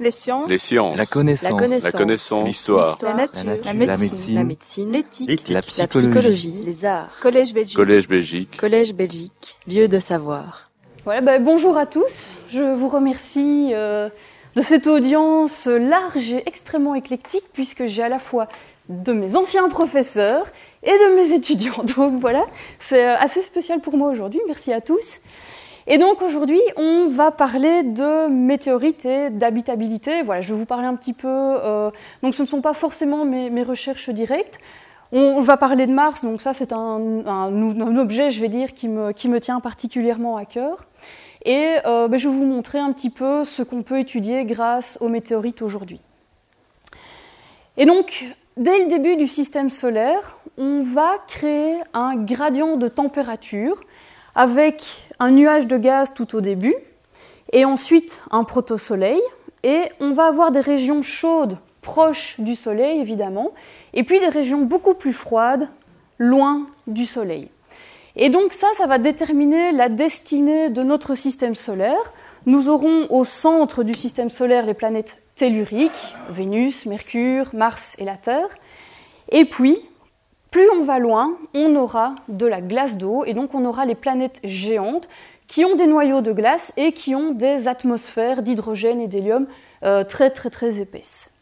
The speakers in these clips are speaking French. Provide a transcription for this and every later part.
Les sciences. Les sciences. La connaissance. La connaissance. L'histoire. La nature. La La nature. médecine. La médecine. L'éthique. La La psychologie. psychologie. Les arts. Collège Belgique. Collège Belgique. Collège Belgique. Lieu de savoir. Voilà, ben, bonjour à tous. Je vous remercie euh, de cette audience large et extrêmement éclectique, puisque j'ai à la fois de mes anciens professeurs et de mes étudiants. Donc voilà, c'est euh, assez spécial pour moi aujourd'hui. Merci à tous. Et donc aujourd'hui, on va parler de météorites et d'habitabilité. Voilà, je vais vous parler un petit peu. euh, donc ce ne sont pas forcément mes, recherches directes. On, va parler de Mars, donc ça c'est un objet, je vais dire, qui me, qui me tient particulièrement à cœur. Et euh, ben, je vais vous montrer un petit peu ce qu'on peut étudier grâce aux météorites aujourd'hui. Et donc, dès le début du système solaire, on va créer un gradient de température avec un nuage de gaz tout au début, et ensuite un protosoleil, et on va avoir des régions chaudes proches du Soleil, évidemment, et puis des régions beaucoup plus froides, loin du Soleil. Et donc ça, ça va déterminer la destinée de notre système solaire. Nous aurons au centre du système solaire les planètes telluriques, Vénus, Mercure, Mars et la Terre. Et puis, plus on va loin, on aura de la glace d'eau, et donc on aura les planètes géantes qui ont des noyaux de glace et qui ont des atmosphères d'hydrogène et d'hélium euh, très très très épaisses.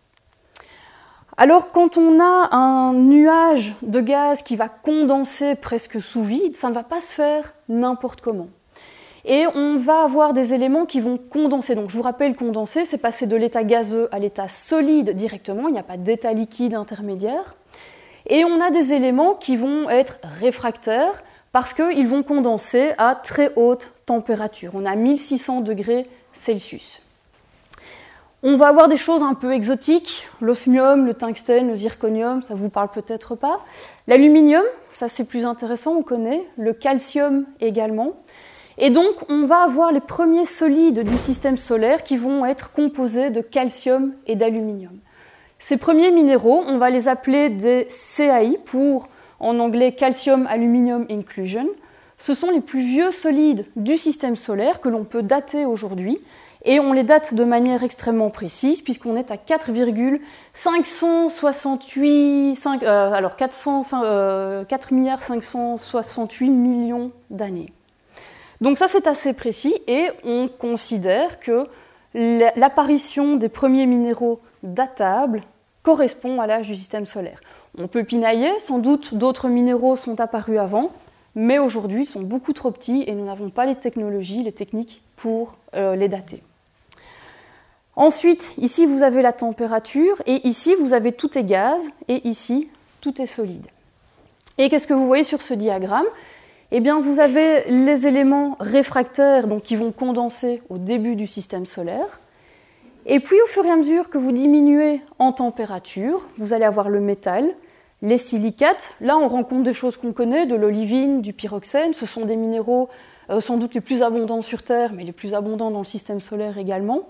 Alors quand on a un nuage de gaz qui va condenser presque sous vide, ça ne va pas se faire n'importe comment. Et on va avoir des éléments qui vont condenser. Donc je vous rappelle, condenser, c'est passer de l'état gazeux à l'état solide directement, il n'y a pas d'état liquide intermédiaire. Et on a des éléments qui vont être réfractaires parce qu'ils vont condenser à très haute température. On a 1600 degrés Celsius. On va avoir des choses un peu exotiques, l'osmium, le tungstène, le zirconium, ça vous parle peut-être pas. L'aluminium, ça c'est plus intéressant, on connaît. Le calcium également. Et donc on va avoir les premiers solides du système solaire qui vont être composés de calcium et d'aluminium. Ces premiers minéraux, on va les appeler des CAI pour, en anglais, Calcium Aluminium Inclusion. Ce sont les plus vieux solides du système solaire que l'on peut dater aujourd'hui. Et on les date de manière extrêmement précise, puisqu'on est à 4,568 5, euh, alors 400, euh, 4 milliards 568 millions d'années. Donc ça c'est assez précis et on considère que l'apparition des premiers minéraux datables correspond à l'âge du système solaire. On peut pinailler, sans doute d'autres minéraux sont apparus avant, mais aujourd'hui ils sont beaucoup trop petits et nous n'avons pas les technologies, les techniques pour euh, les dater. Ensuite, ici vous avez la température et ici vous avez tout est gaz et ici tout est solide. Et qu'est-ce que vous voyez sur ce diagramme? Eh bien, vous avez les éléments réfractaires qui vont condenser au début du système solaire. Et puis, au fur et à mesure que vous diminuez en température, vous allez avoir le métal, les silicates. Là, on rencontre des choses qu'on connaît, de l'olivine, du pyroxène. Ce sont des minéraux euh, sans doute les plus abondants sur Terre, mais les plus abondants dans le système solaire également.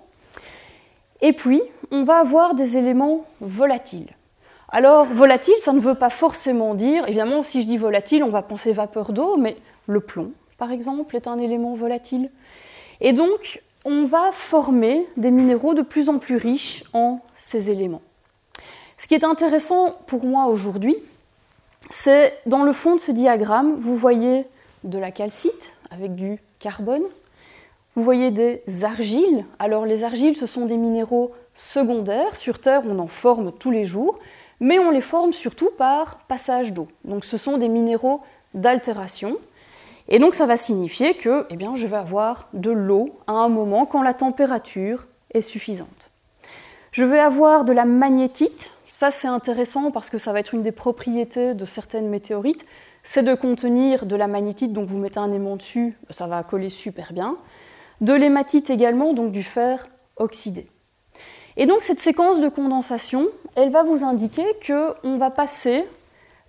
Et puis, on va avoir des éléments volatiles. Alors, volatile, ça ne veut pas forcément dire, évidemment, si je dis volatile, on va penser vapeur d'eau, mais le plomb, par exemple, est un élément volatile. Et donc, on va former des minéraux de plus en plus riches en ces éléments. Ce qui est intéressant pour moi aujourd'hui, c'est dans le fond de ce diagramme, vous voyez de la calcite avec du carbone, vous voyez des argiles. Alors les argiles, ce sont des minéraux secondaires. Sur Terre, on en forme tous les jours, mais on les forme surtout par passage d'eau. Donc ce sont des minéraux d'altération. Et donc ça va signifier que eh je vais avoir de l'eau à un moment quand la température est suffisante. Je vais avoir de la magnétite. Ça c'est intéressant parce que ça va être une des propriétés de certaines météorites. C'est de contenir de la magnétite, donc vous mettez un aimant dessus, ça va coller super bien. De l'hématite également, donc du fer oxydé. Et donc cette séquence de condensation, elle va vous indiquer qu'on va passer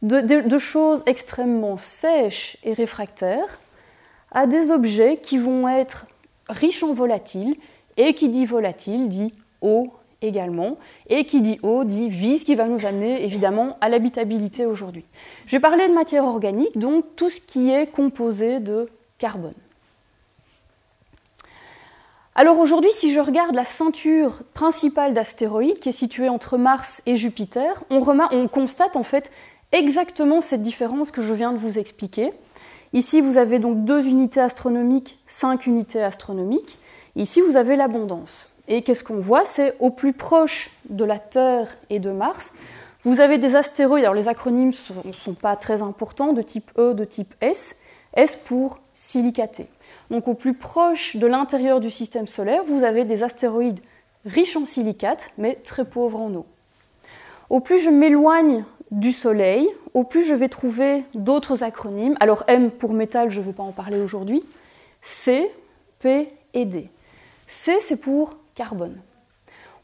de, choses extrêmement sèches et réfractaires à des objets qui vont être riches en volatiles, et qui dit volatile dit eau également, et qui dit eau dit vie, ce qui va nous amener évidemment à l'habitabilité aujourd'hui. Je vais parler de matière organique, donc tout ce qui est composé de carbone. Alors aujourd'hui, si je regarde la ceinture principale d'astéroïdes qui est située entre Mars et Jupiter, on constate en fait exactement cette différence que je viens de vous expliquer. Ici, vous avez donc deux unités astronomiques, cinq unités astronomiques. Ici, vous avez l'abondance. Et qu'est-ce qu'on voit? C'est au plus proche de la Terre et de Mars, vous avez des astéroïdes, alors les acronymes ne sont, pas très importants, de type E, de type S, S pour silicaté. Donc au plus proche de l'intérieur du système solaire, vous avez des astéroïdes riches en silicate, mais très pauvres en eau. Au plus je m'éloigne du Soleil, au plus je vais trouver d'autres acronymes. Alors M pour métal, je ne vais pas en parler aujourd'hui. C, P et D. C, c'est pour carbone.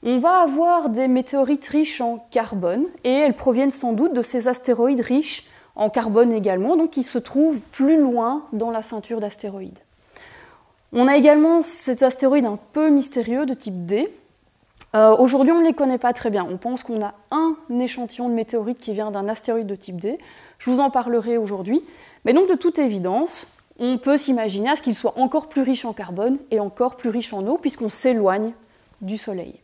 On va avoir des météorites riches en carbone et elles proviennent sans doute de ces astéroïdes riches en carbone également, donc qui se trouvent plus loin dans la ceinture d'astéroïdes. On a également cet astéroïde un peu mystérieux de type D, euh, aujourd'hui, on ne les connaît pas très bien. On pense qu'on a un échantillon de météorites qui vient d'un astéroïde de type D. Je vous en parlerai aujourd'hui. Mais donc, de toute évidence, on peut s'imaginer à ce qu'il soit encore plus riche en carbone et encore plus riche en eau, puisqu'on s'éloigne du Soleil.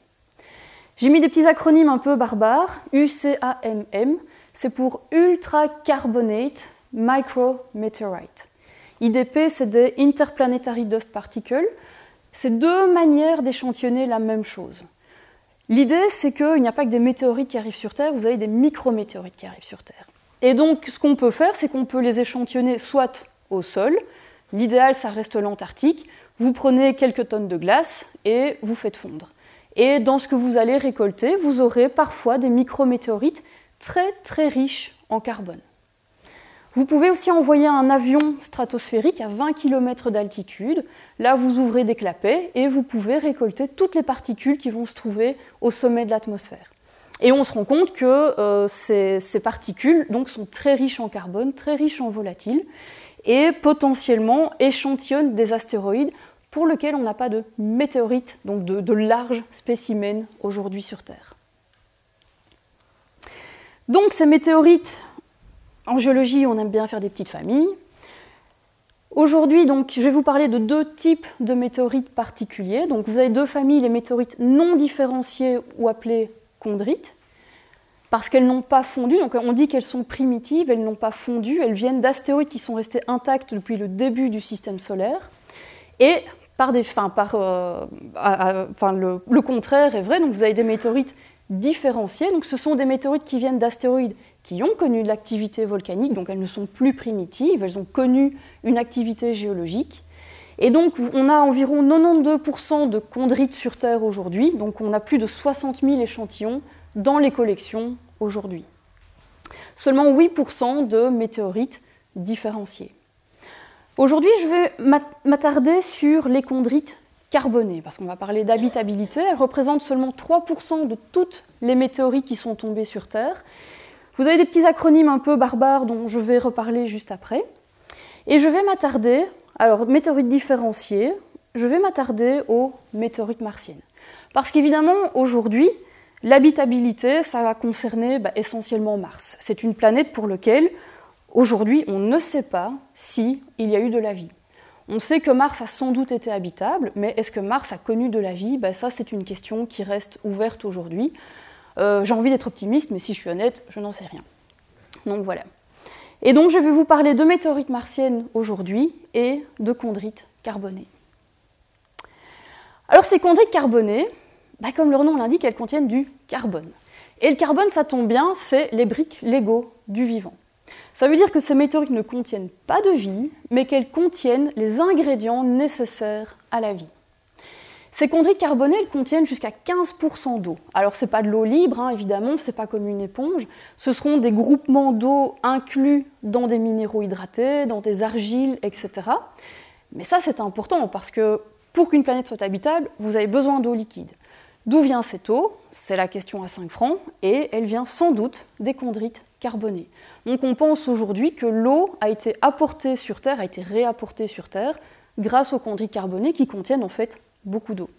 J'ai mis des petits acronymes un peu barbares. UCAMM, c'est pour Ultra Carbonate Micrometeorite. IDP, c'est des Interplanetary Dust Particles. C'est deux manières d'échantillonner la même chose. L'idée, c'est qu'il n'y a pas que des météorites qui arrivent sur Terre, vous avez des micrométéorites qui arrivent sur Terre. Et donc, ce qu'on peut faire, c'est qu'on peut les échantillonner soit au sol, l'idéal, ça reste l'Antarctique, vous prenez quelques tonnes de glace et vous faites fondre. Et dans ce que vous allez récolter, vous aurez parfois des micrométéorites très très riches en carbone. Vous pouvez aussi envoyer un avion stratosphérique à 20 km d'altitude. Là, vous ouvrez des clapets et vous pouvez récolter toutes les particules qui vont se trouver au sommet de l'atmosphère. Et on se rend compte que euh, ces, particules donc, sont très riches en carbone, très riches en volatiles, et potentiellement échantillonnent des astéroïdes pour lesquels on n'a pas de météorites, donc de, de larges spécimens aujourd'hui sur Terre. Donc ces météorites en géologie, on aime bien faire des petites familles. Aujourd'hui, donc, je vais vous parler de deux types de météorites particuliers. Donc, vous avez deux familles, les météorites non différenciées ou appelées chondrites, parce qu'elles n'ont pas fondu. Donc, on dit qu'elles sont primitives, elles n'ont pas fondu. Elles viennent d'astéroïdes qui sont restés intacts depuis le début du système solaire. Et par des, par, euh, le, le, contraire est vrai. Donc, vous avez des météorites différenciées. Donc, ce sont des météorites qui viennent d'astéroïdes qui ont connu de l'activité volcanique, donc elles ne sont plus primitives, elles ont connu une activité géologique. Et donc on a environ 92% de chondrites sur Terre aujourd'hui, donc on a plus de 60 000 échantillons dans les collections aujourd'hui. Seulement 8% de météorites différenciées. Aujourd'hui, je vais m'attarder sur les chondrites carbonées, parce qu'on va parler d'habitabilité. Elles représentent seulement 3% de toutes les météorites qui sont tombées sur Terre. Vous avez des petits acronymes un peu barbares dont je vais reparler juste après. Et je vais m'attarder, alors météorites différenciées, je vais m'attarder aux météorites martiennes. Parce qu'évidemment, aujourd'hui, l'habitabilité, ça va concerner bah, essentiellement Mars. C'est une planète pour laquelle, aujourd'hui, on ne sait pas s'il y a eu de la vie. On sait que Mars a sans doute été habitable, mais est-ce que Mars a connu de la vie? Bah, Ça, c'est une question qui reste ouverte aujourd'hui. Euh, j'ai envie d'être optimiste, mais si je suis honnête, je n'en sais rien. Donc voilà. Et donc je vais vous parler de météorites martiennes aujourd'hui et de chondrites carbonées. Alors ces chondrites carbonées, bah, comme leur nom l'indique, elles contiennent du carbone. Et le carbone, ça tombe bien, c'est les briques Lego du vivant. Ça veut dire que ces météorites ne contiennent pas de vie, mais qu'elles contiennent les ingrédients nécessaires à la vie. Ces chondrites carbonées, elles contiennent jusqu'à 15% d'eau. Alors c'est pas de l'eau libre, hein, évidemment, c'est pas comme une éponge. Ce seront des groupements d'eau inclus dans des minéraux hydratés, dans des argiles, etc. Mais ça c'est important parce que pour qu'une planète soit habitable, vous avez besoin d'eau liquide. D'où vient cette eau? C'est la question à 5 francs, et elle vient sans doute des chondrites carbonées. Donc on pense aujourd'hui que l'eau a été apportée sur Terre, a été réapportée sur Terre grâce aux chondrites carbonées qui contiennent en fait beaucoup d'eau.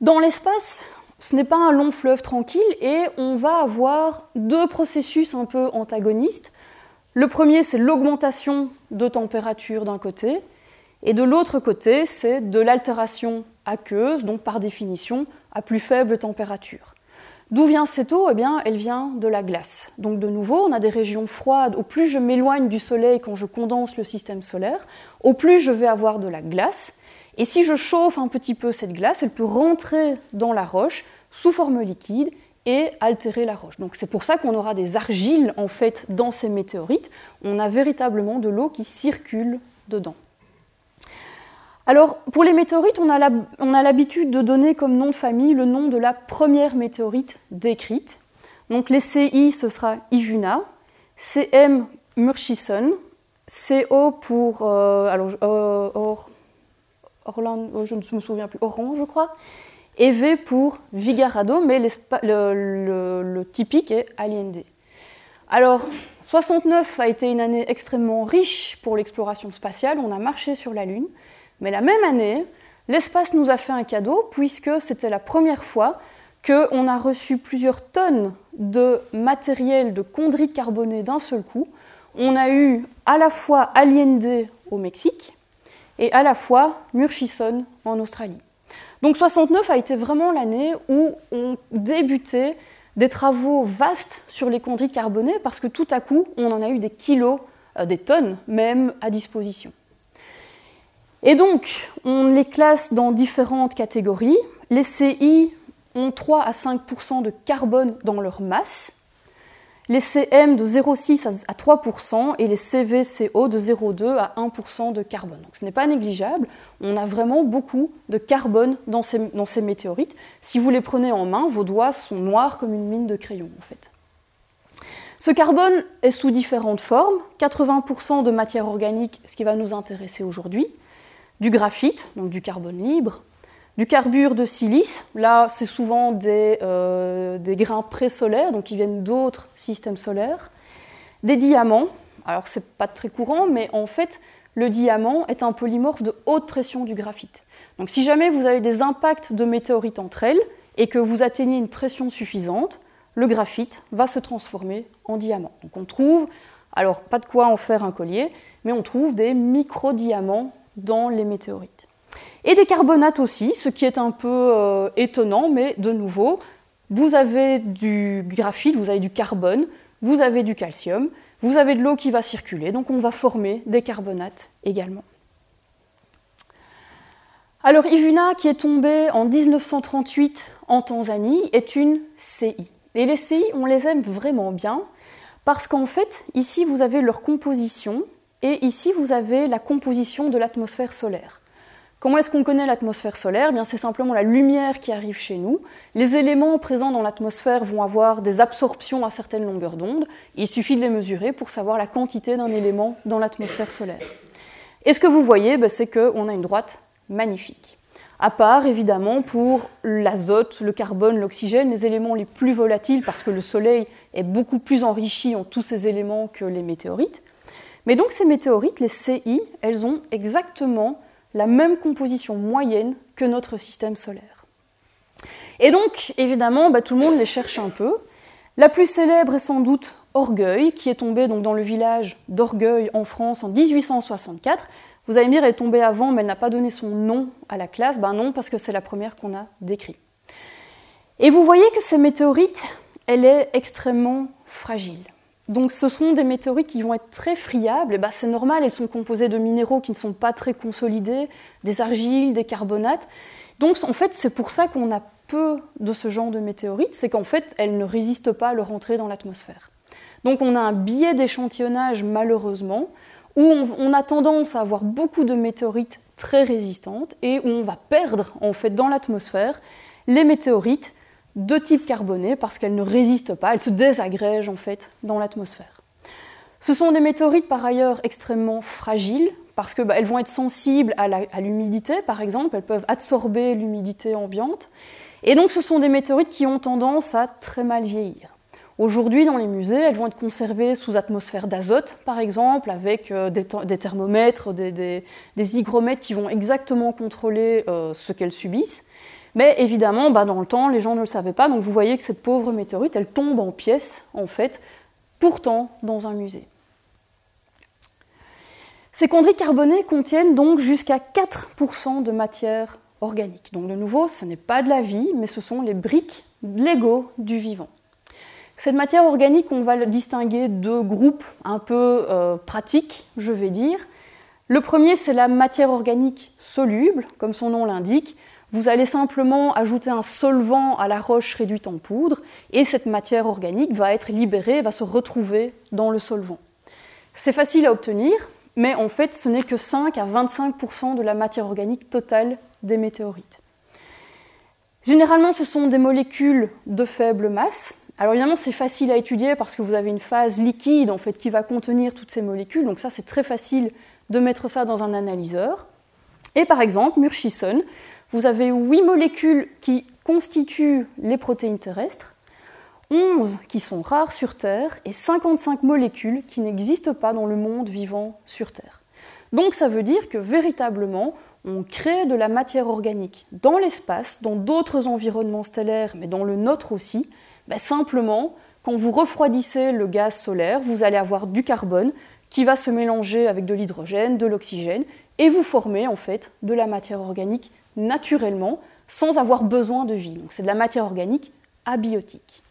Dans l'espace, ce n'est pas un long fleuve tranquille et on va avoir deux processus un peu antagonistes. Le premier, c'est l'augmentation de température d'un côté Et de l'autre côté, c'est de l'altération aqueuse, donc par définition à plus faible température. D'où vient cette eau? Eh bien, elle vient de la glace. Donc de nouveau, on a des régions froides. Au plus je m'éloigne du soleil quand je condense le système solaire, au plus je vais avoir de la glace. Et si je chauffe un petit peu cette glace, elle peut rentrer dans la roche sous forme liquide et altérer la roche. Donc c'est pour ça qu'on aura des argiles en fait dans ces météorites. On a véritablement de l'eau qui circule dedans. Alors, pour les météorites, on a l'habitude de donner comme nom de famille le nom de la première météorite décrite. Donc, les CI, ce sera Ivuna, CM, Murchison, CO pour, euh, alors, euh, or, Orlando, je ne me souviens plus, Orange, je crois, et V pour Vigarado, mais le, le, typique est Allende. Alors, 69 a été une année extrêmement riche pour l'exploration spatiale, on a marché sur la Lune. Mais la même année, l'espace nous a fait un cadeau puisque c'était la première fois qu'on a reçu plusieurs tonnes de matériel de chondrite carbonée d'un seul coup. On a eu à la fois Allende au Mexique et à la fois Murchison en Australie. Donc 69 a été vraiment l'année où on débutait des travaux vastes sur les chondrites carbonées parce que tout à coup, on en a eu des kilos, euh, des tonnes même à disposition. Et donc, on les classe dans différentes catégories. Les CI ont 3 à 5% de carbone dans leur masse, les CM de 0,6 à 3% et les CVCO de 0,2 à 1% de carbone. Donc ce n'est pas négligeable, on a vraiment beaucoup de carbone dans ces, météorites. Si vous les prenez en main, vos doigts sont noirs comme une mine de crayon en fait. Ce carbone est sous différentes formes, 80% de matière organique, ce qui va nous intéresser aujourd'hui, du graphite, donc du carbone libre, du carbure de silice, là c'est souvent des, euh, des grains présolaires, donc qui viennent d'autres systèmes solaires, des diamants, alors c'est pas très courant, mais en fait le diamant est un polymorphe de haute pression du graphite. Donc si jamais vous avez des impacts de météorites entre elles et que vous atteignez une pression suffisante, le graphite va se transformer en diamant. Donc on trouve, alors pas de quoi en faire un collier, mais on trouve des micro-diamants dans les météorites. Et des carbonates aussi, ce qui est un peu euh, étonnant, mais de nouveau, vous avez du graphite, vous avez du carbone, vous avez du calcium, vous avez de l'eau qui va circuler, donc on va former des carbonates également. Alors Ivuna, qui est tombée en 1938 en Tanzanie, est une CI. Et les CI, on les aime vraiment bien, parce qu'en fait, ici, vous avez leur composition, et ici, vous avez la composition de l'atmosphère solaire. Comment est-ce qu'on connaît l'atmosphère solaire? Eh c'est simplement la lumière qui arrive chez nous. Les éléments présents dans l'atmosphère vont avoir des absorptions à certaines longueurs d'onde. Il suffit de les mesurer pour savoir la quantité d'un élément dans l'atmosphère solaire. Et ce que vous voyez, ben, c'est qu'on a une droite magnifique. À part, évidemment, pour l'azote, le carbone, l'oxygène, les éléments les plus volatiles, parce que le Soleil est beaucoup plus enrichi en tous ces éléments que les météorites. Mais donc ces météorites, les CI, elles ont exactement la même composition moyenne que notre système solaire. Et donc, évidemment, bah, tout le monde les cherche un peu. La plus célèbre est sans doute Orgueil, qui est tombée dans le village d'Orgueil en France en 1864. Vous allez me dire, elle est tombée avant, mais elle n'a pas donné son nom à la classe. Ben non, parce que c'est la première qu'on a décrite. Et vous voyez que cette météorite, elle est extrêmement fragile. Donc ce sont des météorites qui vont être très friables, et bah, c'est normal, elles sont composées de minéraux qui ne sont pas très consolidés, des argiles, des carbonates. Donc en fait c'est pour ça qu'on a peu de ce genre de météorites, c'est qu'en fait elles ne résistent pas à leur entrée dans l'atmosphère. Donc on a un biais d'échantillonnage malheureusement, où on, a tendance à avoir beaucoup de météorites très résistantes et où on va perdre en fait dans l'atmosphère les météorites de type carboné parce qu'elles ne résistent pas, elles se désagrègent en fait dans l'atmosphère. Ce sont des météorites par ailleurs extrêmement fragiles parce qu'elles bah, vont être sensibles à l'humidité par exemple, elles peuvent absorber l'humidité ambiante et donc ce sont des météorites qui ont tendance à très mal vieillir. Aujourd'hui, dans les musées, elles vont être conservées sous atmosphère d'azote, par exemple, avec euh, des, thermomètres, des, hygromètres qui vont exactement contrôler euh, ce qu'elles subissent. Mais évidemment, bah, dans le temps, les gens ne le savaient pas, donc vous voyez que cette pauvre météorite, elle tombe en pièces, en fait, pourtant dans un musée. Ces chondrites carbonées contiennent donc jusqu'à 4% de matière organique. Donc de nouveau, ce n'est pas de la vie, mais ce sont les briques Lego du vivant. Cette matière organique, on va distinguer deux groupes un peu euh, pratiques, je vais dire. Le premier, c'est la matière organique soluble, comme son nom l'indique. Vous allez simplement ajouter un solvant à la roche réduite en poudre, et cette matière organique va être libérée, va se retrouver dans le solvant. C'est facile à obtenir, mais en fait, ce n'est que 5 à 25% de la matière organique totale des météorites. Généralement, ce sont des molécules de faible masse, alors évidemment, c'est facile à étudier parce que vous avez une phase liquide en fait qui va contenir toutes ces molécules. Donc ça, c'est très facile de mettre ça dans un analyseur. Et par exemple, Murchison, vous avez 8 molécules qui constituent les protéines terrestres, 11 qui sont rares sur Terre et 55 molécules qui n'existent pas dans le monde vivant sur Terre. Donc ça veut dire que véritablement, on crée de la matière organique dans l'espace, dans d'autres environnements stellaires, mais dans le nôtre aussi, ben, simplement, quand vous refroidissez le gaz solaire, vous allez avoir du carbone qui va se mélanger avec de l'hydrogène, de l'oxygène, et vous former en fait de la matière organique naturellement, sans avoir besoin de vie. Donc c'est de la matière organique abiotique.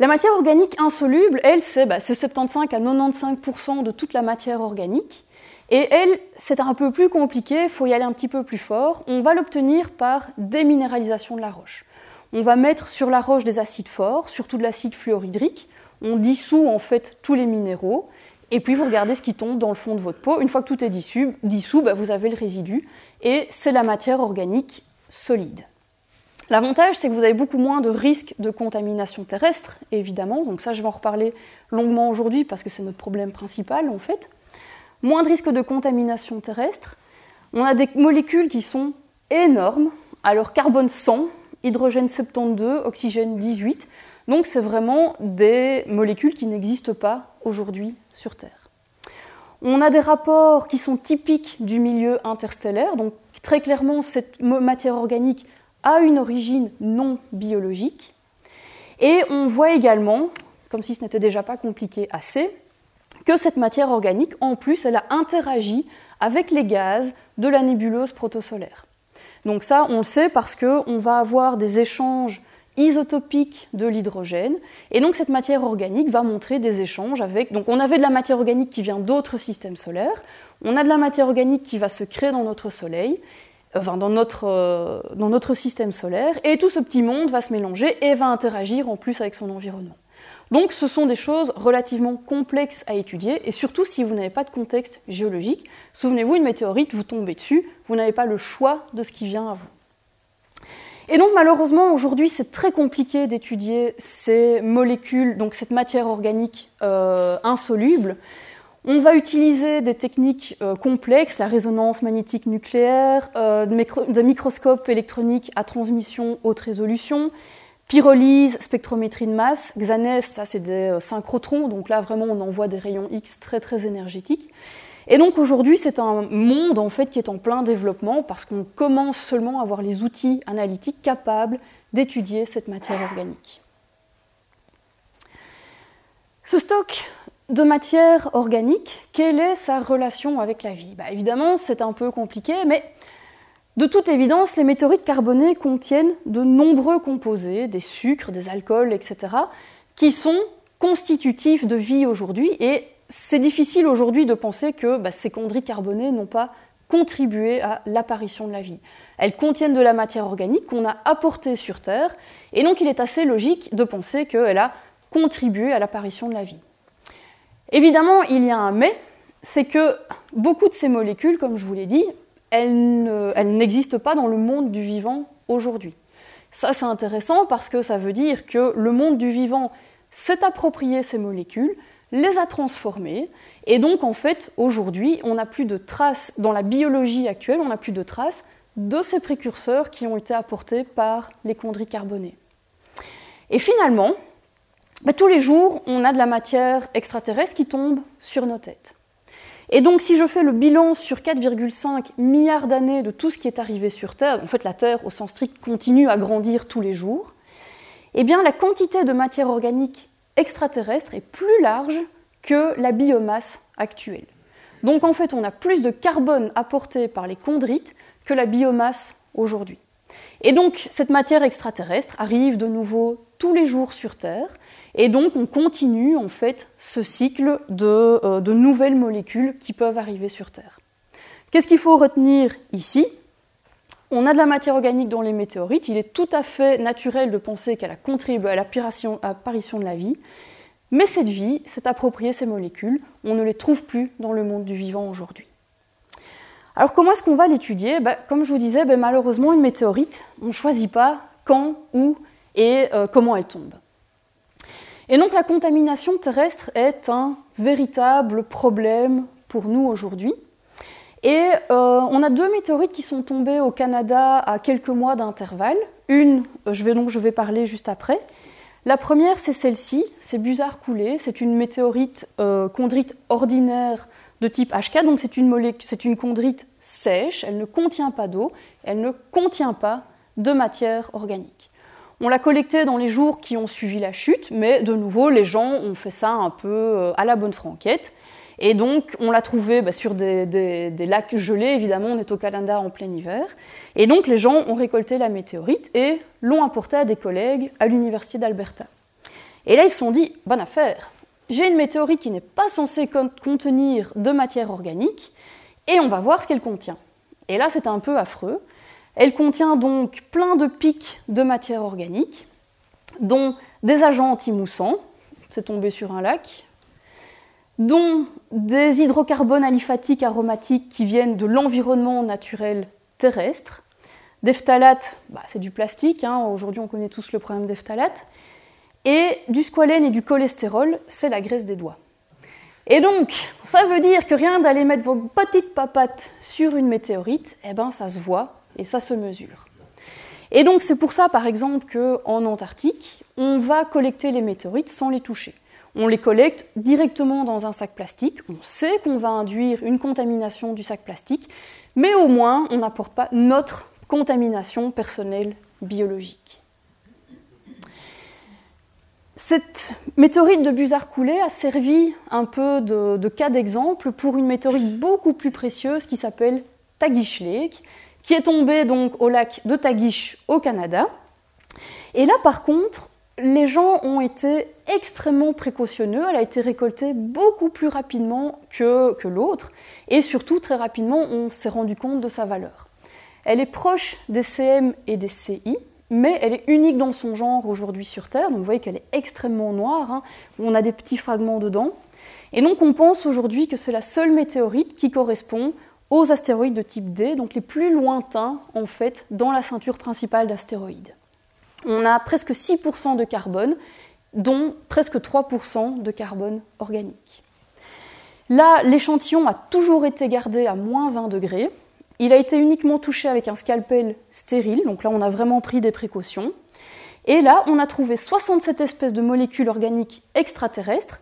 La matière organique insoluble, elle, c'est 75 bah, à 95% de toute la matière organique. Et elle, c'est un peu plus compliqué, il faut y aller un petit peu plus fort. On va l'obtenir par déminéralisation de la roche on va mettre sur la roche des acides forts, surtout de l'acide fluorhydrique. On dissout en fait tous les minéraux. Et puis vous regardez ce qui tombe dans le fond de votre peau. Une fois que tout est dissous, dissous bah, vous avez le résidu. Et c'est la matière organique solide. L'avantage, c'est que vous avez beaucoup moins de risques de contamination terrestre, évidemment. Donc ça, je vais en reparler longuement aujourd'hui parce que c'est notre problème principal, en fait. Moins de risques de contamination terrestre. On a des molécules qui sont énormes. Alors carbone 100, hydrogène 72, oxygène 18. Donc c'est vraiment des molécules qui n'existent pas aujourd'hui sur Terre. On a des rapports qui sont typiques du milieu interstellaire, donc très clairement cette matière organique a une origine non biologique. Et on voit également, comme si ce n'était déjà pas compliqué assez, que cette matière organique, en plus, elle a interagi avec les gaz de la nébuleuse protosolaire. Donc ça, on le sait parce qu'on va avoir des échanges isotopiques de l'hydrogène, et donc cette matière organique va montrer des échanges avec... Donc on avait de la matière organique qui vient d'autres systèmes solaires, on a de la matière organique qui va se créer dans notre Soleil, enfin dans notre, euh, dans notre système solaire, et tout ce petit monde va se mélanger et va interagir en plus avec son environnement. Donc ce sont des choses relativement complexes à étudier, et surtout si vous n'avez pas de contexte géologique. Souvenez-vous, une météorite, vous tombez dessus, vous n'avez pas le choix de ce qui vient à vous. Et donc malheureusement aujourd'hui c'est très compliqué d'étudier ces molécules, donc cette matière organique euh, insoluble. On va utiliser des techniques euh, complexes, la résonance magnétique nucléaire, euh, des microscopes électroniques à transmission haute résolution, Pyrolyse, spectrométrie de masse, XANES, ça c'est des synchrotrons, donc là vraiment on envoie des rayons X très très énergétiques. Et donc aujourd'hui c'est un monde en fait qui est en plein développement parce qu'on commence seulement à avoir les outils analytiques capables d'étudier cette matière organique. Ce stock de matière organique, quelle est sa relation avec la vie? Bah, Évidemment c'est un peu compliqué, mais de toute évidence, les météorites carbonées contiennent de nombreux composés, des sucres, des alcools, etc., qui sont constitutifs de vie aujourd'hui. Et c'est difficile aujourd'hui de penser que bah, ces chondrites carbonées n'ont pas contribué à l'apparition de la vie. Elles contiennent de la matière organique qu'on a apportée sur Terre, et donc il est assez logique de penser qu'elle a contribué à l'apparition de la vie. Évidemment, il y a un mais, c'est que beaucoup de ces molécules, comme je vous l'ai dit, elle n'existe pas dans le monde du vivant aujourd'hui. Ça, c'est intéressant parce que ça veut dire que le monde du vivant s'est approprié ces molécules, les a transformées, et donc en fait, aujourd'hui, on n'a plus de traces, dans la biologie actuelle, on n'a plus de traces de ces précurseurs qui ont été apportés par les chondrites carbonées. Et finalement, bah, tous les jours, on a de la matière extraterrestre qui tombe sur nos têtes. Et donc si je fais le bilan sur 4,5 milliards d'années de tout ce qui est arrivé sur Terre, en fait la Terre au sens strict continue à grandir tous les jours, eh bien la quantité de matière organique extraterrestre est plus large que la biomasse actuelle. Donc en fait, on a plus de carbone apporté par les chondrites que la biomasse aujourd'hui. Et donc cette matière extraterrestre arrive de nouveau tous les jours sur Terre, et donc on continue en fait ce cycle de, euh, de nouvelles molécules qui peuvent arriver sur Terre. Qu'est-ce qu'il faut retenir ici? On a de la matière organique dans les météorites, il est tout à fait naturel de penser qu'elle a contribué à l'apparition de la vie, mais cette vie s'est appropriée ces molécules, on ne les trouve plus dans le monde du vivant aujourd'hui. Alors comment est-ce qu'on va l'étudier? Ben, Comme je vous disais, ben, malheureusement, une météorite, on ne choisit pas quand, où et euh, comment elle tombe. Et donc la contamination terrestre est un véritable problème pour nous aujourd'hui. Et euh, on a deux météorites qui sont tombées au Canada à quelques mois d'intervalle. Une, je vais donc je vais parler juste après, la première, c'est celle-ci, c'est Busard coulé, c'est une météorite euh, chondrite ordinaire de type HK, donc c'est une, une chondrite sèche, elle ne contient pas d'eau, elle ne contient pas de matière organique. On l'a collectée dans les jours qui ont suivi la chute, mais de nouveau, les gens ont fait ça un peu euh, à la bonne franquette. Et donc, on l'a trouvé bah, sur des, lacs gelés, évidemment, on est au Canada en plein hiver. Et donc, les gens ont récolté la météorite et l'ont apportée à des collègues à l'Université d'Alberta. Et là, ils se sont dit, bonne affaire, j'ai une météorite qui n'est pas censée contenir de matière organique, et on va voir ce qu'elle contient. Et là, c'est un peu affreux. Elle contient donc plein de pics de matière organique, dont des agents antimoussants, c'est tombé sur un lac, dont des hydrocarbones aliphatiques aromatiques qui viennent de l'environnement naturel terrestre, des phtalates, bah, c'est du plastique, hein, aujourd'hui on connaît tous le problème des phtalates, et du squalène et du cholestérol, c'est la graisse des doigts. Et donc, ça veut dire que rien d'aller mettre vos petites papates sur une météorite, eh ben ça se voit et ça se mesure. Et donc c'est pour ça par exemple qu'en Antarctique, on va collecter les météorites sans les toucher. On les collecte directement dans un sac plastique. On sait qu'on va induire une contamination du sac plastique, mais au moins on n'apporte pas notre contamination personnelle biologique. Cette météorite de Busard-Coulé a servi un peu de, cas d'exemple pour une météorite beaucoup plus précieuse qui s'appelle Tagish Lake, qui est tombée donc au lac de Tagish au Canada. Et là, par contre, les gens ont été extrêmement précautionneux. Elle a été récoltée beaucoup plus rapidement que, l'autre. Et surtout, très rapidement, on s'est rendu compte de sa valeur. Elle est proche des CM et des CI, mais elle est unique dans son genre aujourd'hui sur Terre. Donc vous voyez qu'elle est extrêmement noire. Hein. On a des petits fragments dedans. Et donc on pense aujourd'hui que c'est la seule météorite qui correspond aux astéroïdes de type D, donc les plus lointains en fait dans la ceinture principale d'astéroïdes on a presque 6% de carbone, dont presque 3% de carbone organique. Là, l'échantillon a toujours été gardé à moins 20 degrés. Il a été uniquement touché avec un scalpel stérile, donc là on a vraiment pris des précautions. Et là, on a trouvé 67 espèces de molécules organiques extraterrestres.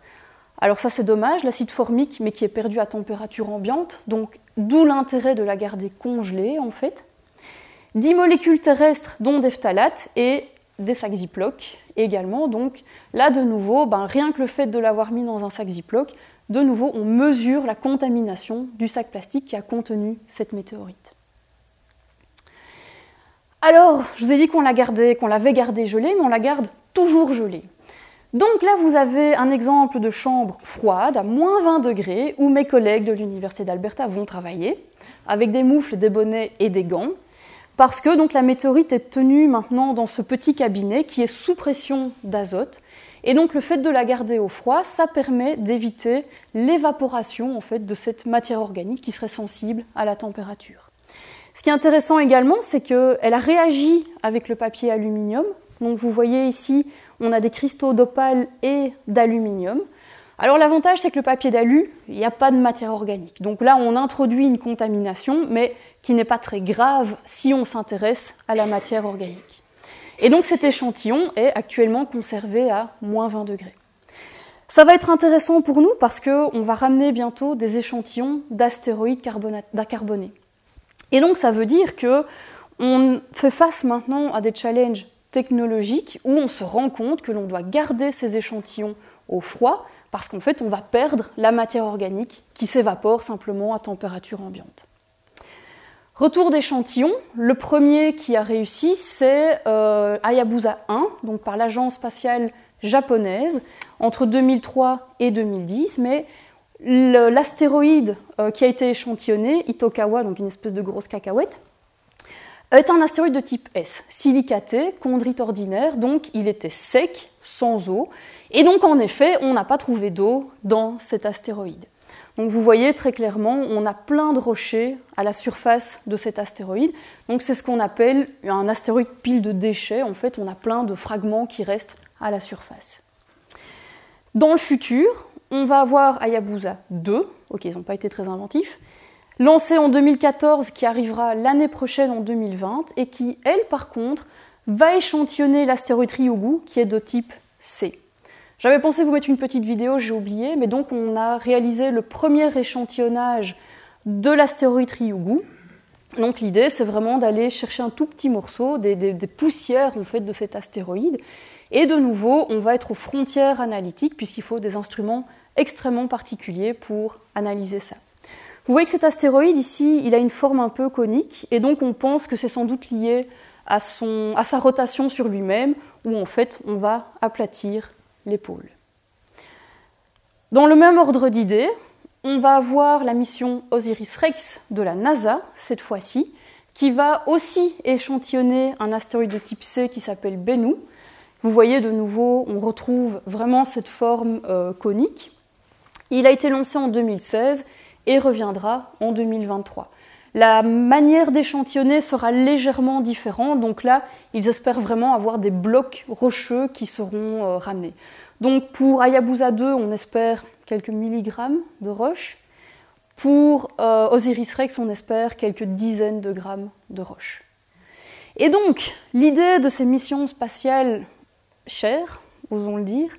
Alors ça c'est dommage, l'acide formique, mais qui est perdu à température ambiante, donc d'où l'intérêt de la garder congelée en fait. 10 molécules terrestres, dont des phtalates, et des sacs Ziploc également. Donc là, de nouveau, ben, rien que le fait de l'avoir mis dans un sac Ziploc, de nouveau, on mesure la contamination du sac plastique qui a contenu cette météorite. Alors, je vous ai dit qu'on la qu'on l'avait gardée gelée, mais on la garde toujours gelée. Donc là, vous avez un exemple de chambre froide à moins 20 degrés où mes collègues de l'Université d'Alberta vont travailler avec des moufles, des bonnets et des gants parce que la météorite est tenue maintenant dans ce petit cabinet qui est sous pression d'azote. Et donc le fait de la garder au froid, ça permet d'éviter l'évaporation en fait de cette matière organique qui serait sensible à la température. Ce qui est intéressant également, c'est qu'elle a réagi avec le papier aluminium. Donc vous voyez ici, on a des cristaux d'opale et d'aluminium. Alors l'avantage, c'est que le papier d'alu, il n'y a pas de matière organique. Donc là, on introduit une contamination, mais qui n'est pas très grave si on s'intéresse à la matière organique. Et donc cet échantillon est actuellement conservé à moins 20 degrés. Ça va être intéressant pour nous parce qu'on va ramener bientôt des échantillons d'astéroïdes carbonés. Et donc ça veut dire que on fait face maintenant à des challenges technologiques où on se rend compte que l'on doit garder ces échantillons au froid parce qu'en fait, on va perdre la matière organique qui s'évapore simplement à température ambiante. Retour d'échantillon, le premier qui a réussi, c'est euh, Hayabusa 1, donc par l'agence spatiale japonaise, entre 2003 et 2010, mais l'astéroïde euh, qui a été échantillonné, Itokawa, donc une espèce de grosse cacahuète, est un astéroïde de type S, silicaté, chondrite ordinaire, donc il était sec, sans eau, et donc en effet, on n'a pas trouvé d'eau dans cet astéroïde. Donc vous voyez très clairement, on a plein de rochers à la surface de cet astéroïde. Donc c'est ce qu'on appelle un astéroïde pile de déchets. En fait, on a plein de fragments qui restent à la surface. Dans le futur, on va avoir Hayabusa 2, ok, ils n'ont pas été très inventifs, lancé en 2014, qui arrivera l'année prochaine en 2020, et qui, elle, par contre, va échantillonner l'astéroïde Ryugu, qui est de type C. J'avais pensé vous mettre une petite vidéo, j'ai oublié, mais donc on a réalisé le premier échantillonnage de l'astéroïde Ryugu. Donc l'idée, c'est vraiment d'aller chercher un tout petit morceau, des, poussières en fait de cet astéroïde. Et de nouveau, on va être aux frontières analytiques puisqu'il faut des instruments extrêmement particuliers pour analyser ça. Vous voyez que cet astéroïde ici, il a une forme un peu conique et donc on pense que c'est sans doute lié à, son, à sa rotation sur lui-même où en fait on va aplatir Dans le même ordre d'idées, on va avoir la mission Osiris-Rex de la NASA, cette fois-ci, qui va aussi échantillonner un astéroïde de type C qui s'appelle Bennu. Vous voyez de nouveau, on retrouve vraiment cette forme euh, conique. Il a été lancé en 2016 et reviendra en 2023. La manière d'échantillonner sera légèrement différente, donc là, ils espèrent vraiment avoir des blocs rocheux qui seront euh, ramenés. Donc pour Hayabusa 2, on espère quelques milligrammes de roche. Pour euh, Osiris Rex, on espère quelques dizaines de grammes de roche. Et donc, l'idée de ces missions spatiales chères, osons le dire,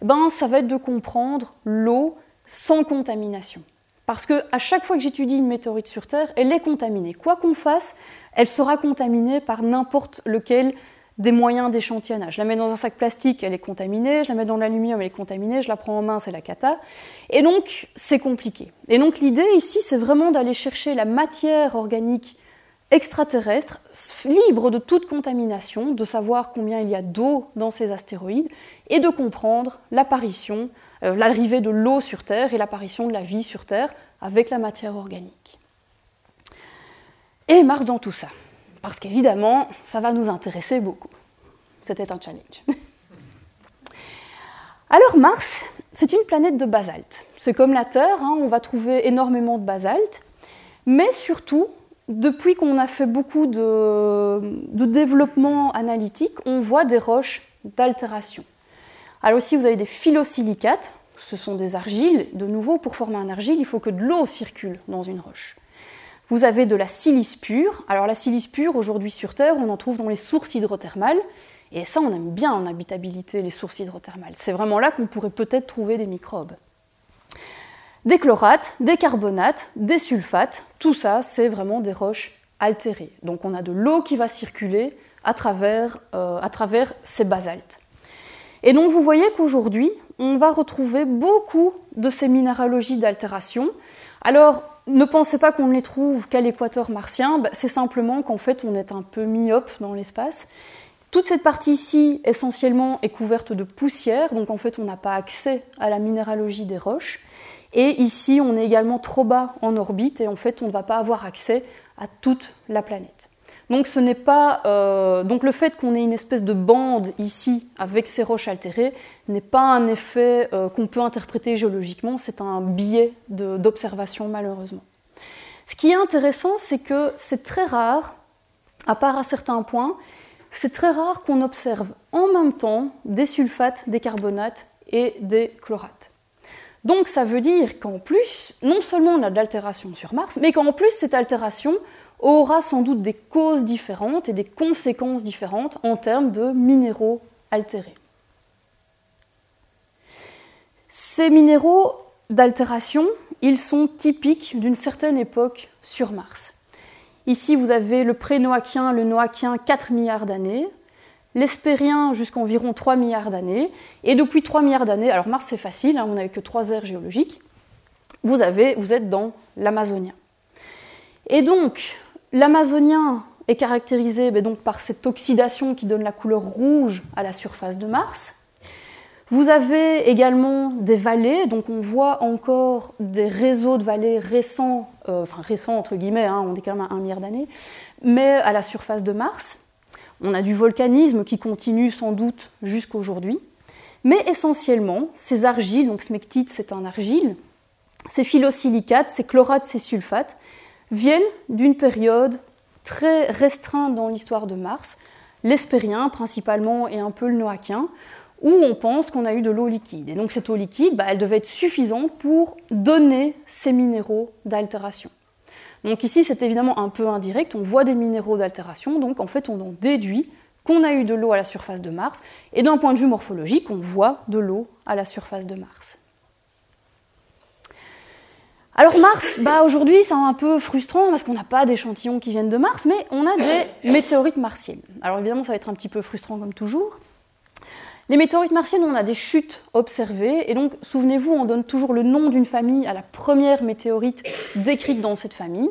ben, ça va être de comprendre l'eau sans contamination. Parce que à chaque fois que j'étudie une météorite sur Terre, elle est contaminée. Quoi qu'on fasse, elle sera contaminée par n'importe lequel des moyens d'échantillonnage. Je la mets dans un sac plastique, elle est contaminée, je la mets dans l'aluminium, elle est contaminée, je la prends en main, c'est la cata. Et donc, c'est compliqué. Et donc, l'idée ici, c'est vraiment d'aller chercher la matière organique extraterrestre, libre de toute contamination, de savoir combien il y a d'eau dans ces astéroïdes, et de comprendre l'apparition, l'arrivée de l'eau sur Terre et l'apparition de la vie sur Terre avec la matière organique. Et Mars dans tout ça parce qu'évidemment, ça va nous intéresser beaucoup. C'était un challenge. Alors Mars, c'est une planète de basalte. C'est comme la Terre, hein, on va trouver énormément de basalte, mais surtout, depuis qu'on a fait beaucoup de, développement analytique, on voit des roches d'altération. Alors aussi, vous avez des phyllosilicates, ce sont des argiles. De nouveau, pour former un argile, il faut que de l'eau circule dans une roche. Vous avez de la silice pure. Alors la silice pure, aujourd'hui sur Terre, on en trouve dans les sources hydrothermales. Et ça, on aime bien en habitabilité, les sources hydrothermales. C'est vraiment là qu'on pourrait peut-être trouver des microbes. Des chlorates, des carbonates, des sulfates, tout ça, c'est vraiment des roches altérées. Donc on a de l'eau qui va circuler à travers, euh, à travers ces basaltes. Et donc vous voyez qu'aujourd'hui, on va retrouver beaucoup de ces minéralogies d'altération. Alors, ne pensez pas qu'on ne les trouve qu'à l'équateur martien, bah, c'est simplement qu'en fait on est un peu myope dans l'espace. Toute cette partie ici, essentiellement, est couverte de poussière, donc en fait on n'a pas accès à la minéralogie des roches. Et ici, on est également trop bas en orbite et en fait on ne va pas avoir accès à toute la planète. Donc ce n'est pas euh, donc le fait qu'on ait une espèce de bande ici avec ces roches altérées n'est pas un effet euh, qu'on peut interpréter géologiquement, c'est un biais d'observation malheureusement. Ce qui est intéressant, c'est que c'est très rare, à part à certains points, c'est très rare qu'on observe en même temps des sulfates, des carbonates et des chlorates. Donc ça veut dire qu'en plus, non seulement on a de l'altération sur Mars, mais qu'en plus cette altération, aura sans doute des causes différentes et des conséquences différentes en termes de minéraux altérés. Ces minéraux d'altération, ils sont typiques d'une certaine époque sur Mars. Ici, vous avez le pré-noachien, le noachien 4 milliards d'années. l'Hespérien jusqu'à environ 3 milliards d'années, et depuis 3 milliards d'années, alors Mars c'est facile, hein, on n'avait que 3 aires géologiques, vous êtes dans l'Amazonien. Et donc, l'Amazonien est caractérisé ben donc, par cette oxydation qui donne la couleur rouge à la surface de Mars. Vous avez également des vallées, donc on voit encore des réseaux de vallées récents, euh, enfin récents entre guillemets, hein, on est quand même à un milliard d'années, mais à la surface de Mars. On a du volcanisme qui continue sans doute jusqu'aujourd'hui. Mais essentiellement, ces argiles, donc smectite c'est un argile, ces phyllosilicates, ces chlorates, ces sulfates, viennent d'une période très restreinte dans l'histoire de Mars, l'Hespérien principalement et un peu le Noachien, où on pense qu'on a eu de l'eau liquide. Et donc cette eau liquide, bah, elle devait être suffisante pour donner ces minéraux d'altération. Donc ici, c'est évidemment un peu indirect, on voit des minéraux d'altération, donc en fait on en déduit qu'on a eu de l'eau à la surface de Mars, et d'un point de vue morphologique, on voit de l'eau à la surface de Mars. Alors Mars, bah aujourd'hui c'est un peu frustrant parce qu'on n'a pas d'échantillons qui viennent de Mars, mais on a des météorites martiennes. Alors évidemment ça va être un petit peu frustrant comme toujours. Les météorites martiennes, on a des chutes observées, et donc souvenez-vous, on donne toujours le nom d'une famille à la première météorite décrite dans cette famille.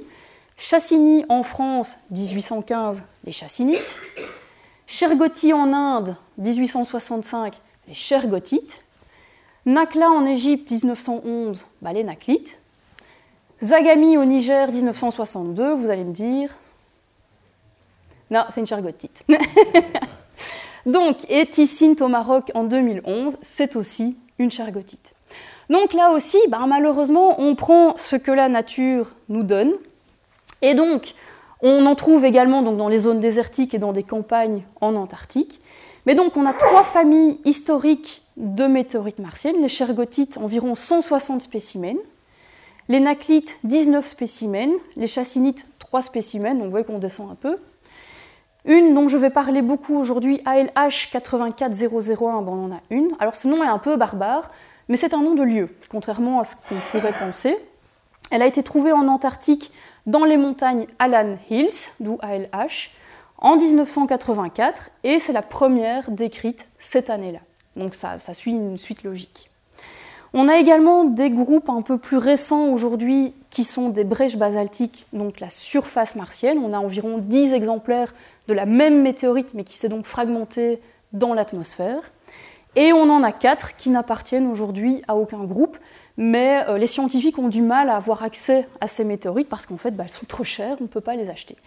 Chassini en France, 1815, les chassinites. Chergoti en Inde, 1865, les chergotites. Nakla en Égypte, 1911, bah, les naklites. Zagami au Niger, 1962, vous allez me dire. Non, c'est une chargotite. Donc, et au Maroc en 2011, c'est aussi une chargotite. Donc là aussi, ben, malheureusement, on prend ce que la nature nous donne. Et donc, on en trouve également dans les zones désertiques et dans des campagnes en Antarctique. Mais donc, on a trois familles historiques de météorites martiennes. Les chergotites, environ 160 spécimens. Les naclites, 19 spécimens. Les chassinites, 3 spécimens. Donc vous voyez qu'on descend un peu. Une dont je vais parler beaucoup aujourd'hui, ALH 84001, bon, on en a une. Alors ce nom est un peu barbare, mais c'est un nom de lieu, contrairement à ce qu'on pourrait penser. Elle a été trouvée en Antarctique dans les montagnes Alan Hills, d'où ALH, en 1984, et c'est la première décrite cette année-là. Donc ça, ça suit une suite logique. On a également des groupes un peu plus récents aujourd'hui qui sont des brèches basaltiques, donc la surface martienne. On a environ 10 exemplaires de la même météorite, mais qui s'est donc fragmentée dans l'atmosphère. Et on en a 4 qui n'appartiennent aujourd'hui à aucun groupe, mais euh, les scientifiques ont du mal à avoir accès à ces météorites parce qu'en fait, bah, elles sont trop chères, on ne peut pas les acheter.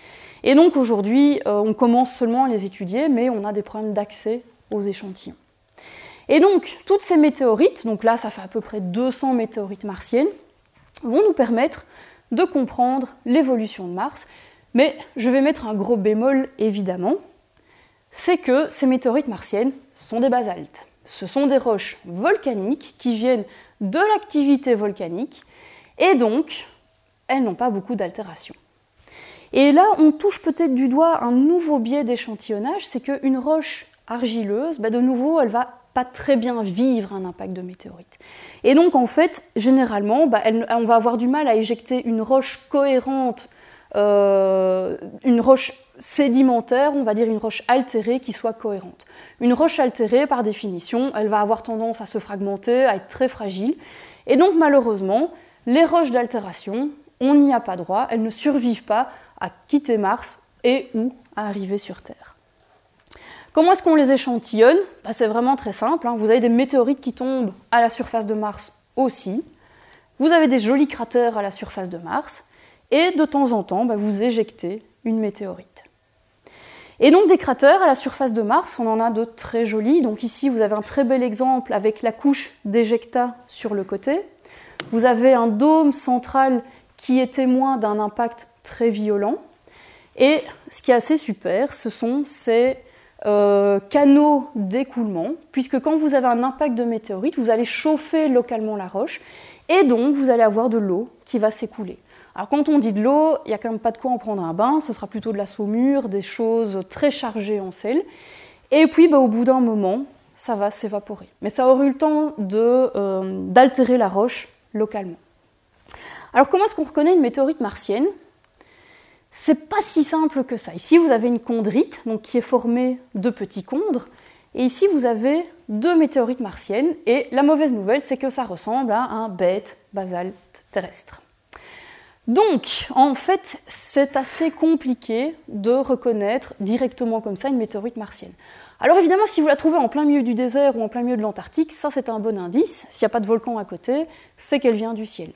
Et donc aujourd'hui, euh, on commence seulement à les étudier, mais on a des problèmes d'accès aux échantillons. Et donc, toutes ces météorites, donc là ça fait à peu près 200 météorites martiennes, vont nous permettre de comprendre l'évolution de Mars. Mais je vais mettre un gros bémol évidemment, c'est que ces météorites martiennes sont des basaltes. Ce sont des roches volcaniques qui viennent de l'activité volcanique et donc elles n'ont pas beaucoup d'altération. Et là, on touche peut-être du doigt un nouveau biais d'échantillonnage, c'est qu'une roche argileuse, bah, de nouveau, elle va pas très bien vivre un impact de météorite. Et donc en fait, généralement, bah, on va avoir du mal à éjecter une roche cohérente, euh, une roche sédimentaire, on va dire une roche altérée qui soit cohérente. Une roche altérée, par définition, elle va avoir tendance à se fragmenter, à être très fragile. Et donc malheureusement, les roches d'altération, on n'y a pas droit, elles ne survivent pas à quitter Mars et ou à arriver sur Terre. Comment est-ce qu'on les échantillonne bah, C'est vraiment très simple. Hein. Vous avez des météorites qui tombent à la surface de Mars aussi. Vous avez des jolis cratères à la surface de Mars. Et de temps en temps, bah, vous éjectez une météorite. Et donc des cratères à la surface de Mars, on en a de très jolis. Donc ici, vous avez un très bel exemple avec la couche d'éjecta sur le côté. Vous avez un dôme central qui est témoin d'un impact très violent. Et ce qui est assez super, ce sont ces euh, canaux d'écoulement, puisque quand vous avez un impact de météorite, vous allez chauffer localement la roche, et donc vous allez avoir de l'eau qui va s'écouler. Alors quand on dit de l'eau, il n'y a quand même pas de quoi en prendre un bain, ce sera plutôt de la saumure, des choses très chargées en sel, et puis bah, au bout d'un moment, ça va s'évaporer. Mais ça aura eu le temps euh, d'altérer la roche localement. Alors comment est-ce qu'on reconnaît une météorite martienne? C'est pas si simple que ça. Ici, vous avez une chondrite, donc qui est formée de petits chondres, et ici, vous avez deux météorites martiennes, et la mauvaise nouvelle, c'est que ça ressemble à un bête basalte terrestre. Donc, en fait, c'est assez compliqué de reconnaître directement comme ça une météorite martienne. Alors évidemment, si vous la trouvez en plein milieu du désert ou en plein milieu de l'Antarctique, ça c'est un bon indice. S'il n'y a pas de volcan à côté, c'est qu'elle vient du ciel.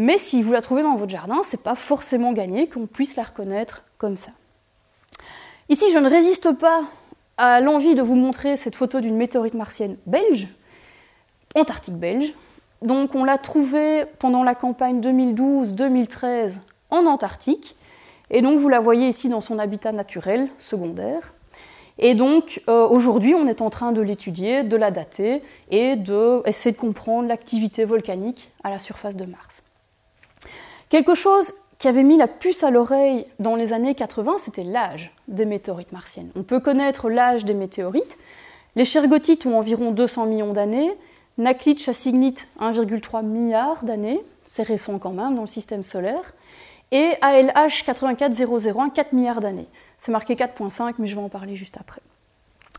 Mais si vous la trouvez dans votre jardin, c'est pas forcément gagné qu'on puisse la reconnaître comme ça. Ici, je ne résiste pas à l'envie de vous montrer cette photo d'une météorite martienne belge, antarctique belge. Donc on l'a trouvée pendant la campagne 2012-2013 en Antarctique. Et donc vous la voyez ici dans son habitat naturel secondaire. Et donc euh, aujourd'hui, on est en train de l'étudier, de la dater et d'essayer de, de comprendre l'activité volcanique à la surface de Mars. Quelque chose qui avait mis la puce à l'oreille dans les années 80, c'était l'âge des météorites martiennes. On peut connaître l'âge des météorites. Les Shergottites ont environ 200 millions d'années, Naklit Chassignite 1,3 milliard d'années, c'est récent quand même dans le système solaire, et ALH 84001 4 milliards d'années. C'est marqué 4.5, mais je vais en parler juste après.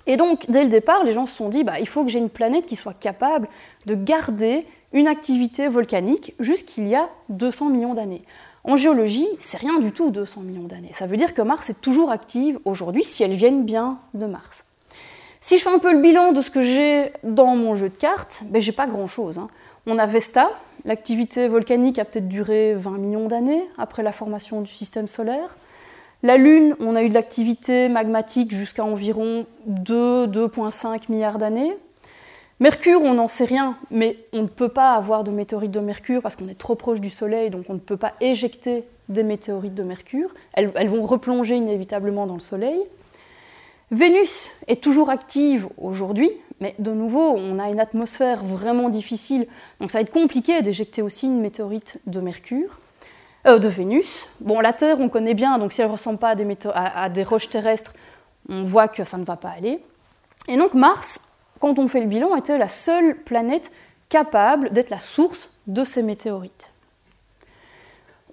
Et donc, dès le départ, les gens se sont dit, bah, il faut que j'ai une planète qui soit capable de garder une activité volcanique jusqu'il y a 200 millions d'années. En géologie, c'est rien du tout 200 millions d'années. Ça veut dire que Mars est toujours active aujourd'hui si elle vient bien de Mars. Si je fais un peu le bilan de ce que j'ai dans mon jeu de cartes, ben j'ai pas grand-chose. Hein. On a Vesta, l'activité volcanique a peut-être duré 20 millions d'années après la formation du système solaire. La Lune, on a eu de l'activité magmatique jusqu'à environ 2, 2,5 milliards d'années. Mercure, on n'en sait rien, mais on ne peut pas avoir de météorites de Mercure parce qu'on est trop proche du Soleil, donc on ne peut pas éjecter des météorites de Mercure. Elles, vont replonger inévitablement dans le Soleil. Vénus est toujours active aujourd'hui, mais de nouveau, on a une atmosphère vraiment difficile, donc ça va être compliqué d'éjecter aussi une météorite de Mercure. Euh, de Vénus. Bon, la Terre, on connaît bien, donc si elle ne ressemble pas à des roches terrestres, on voit que ça ne va pas aller. Et donc Mars, quand on fait le bilan, était la seule planète capable d'être la source de ces météorites.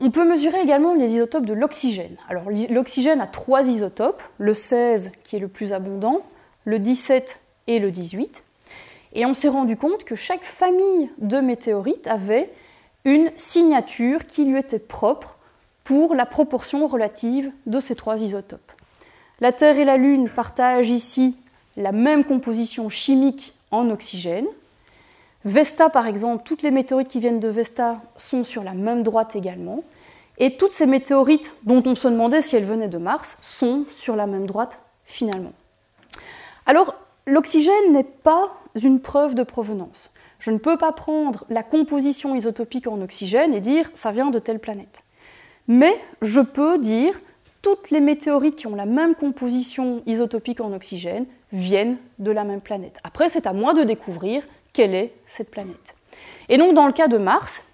On peut mesurer également les isotopes de l'oxygène. Alors l'oxygène a trois isotopes, le 16 qui est le plus abondant, le 17 et le 18. Et on s'est rendu compte que chaque famille de météorites avait une signature qui lui était propre pour la proportion relative de ces trois isotopes. La Terre et la Lune partagent ici la même composition chimique en oxygène. Vesta, par exemple, toutes les météorites qui viennent de Vesta sont sur la même droite également. Et toutes ces météorites dont on se demandait si elles venaient de Mars sont sur la même droite finalement. Alors, l'oxygène n'est pas une preuve de provenance. Je ne peux pas prendre la composition isotopique en oxygène et dire ça vient de telle planète. Mais je peux dire toutes les météorites qui ont la même composition isotopique en oxygène viennent de la même planète. Après, c'est à moi de découvrir quelle est cette planète. Et donc, dans le cas de Mars,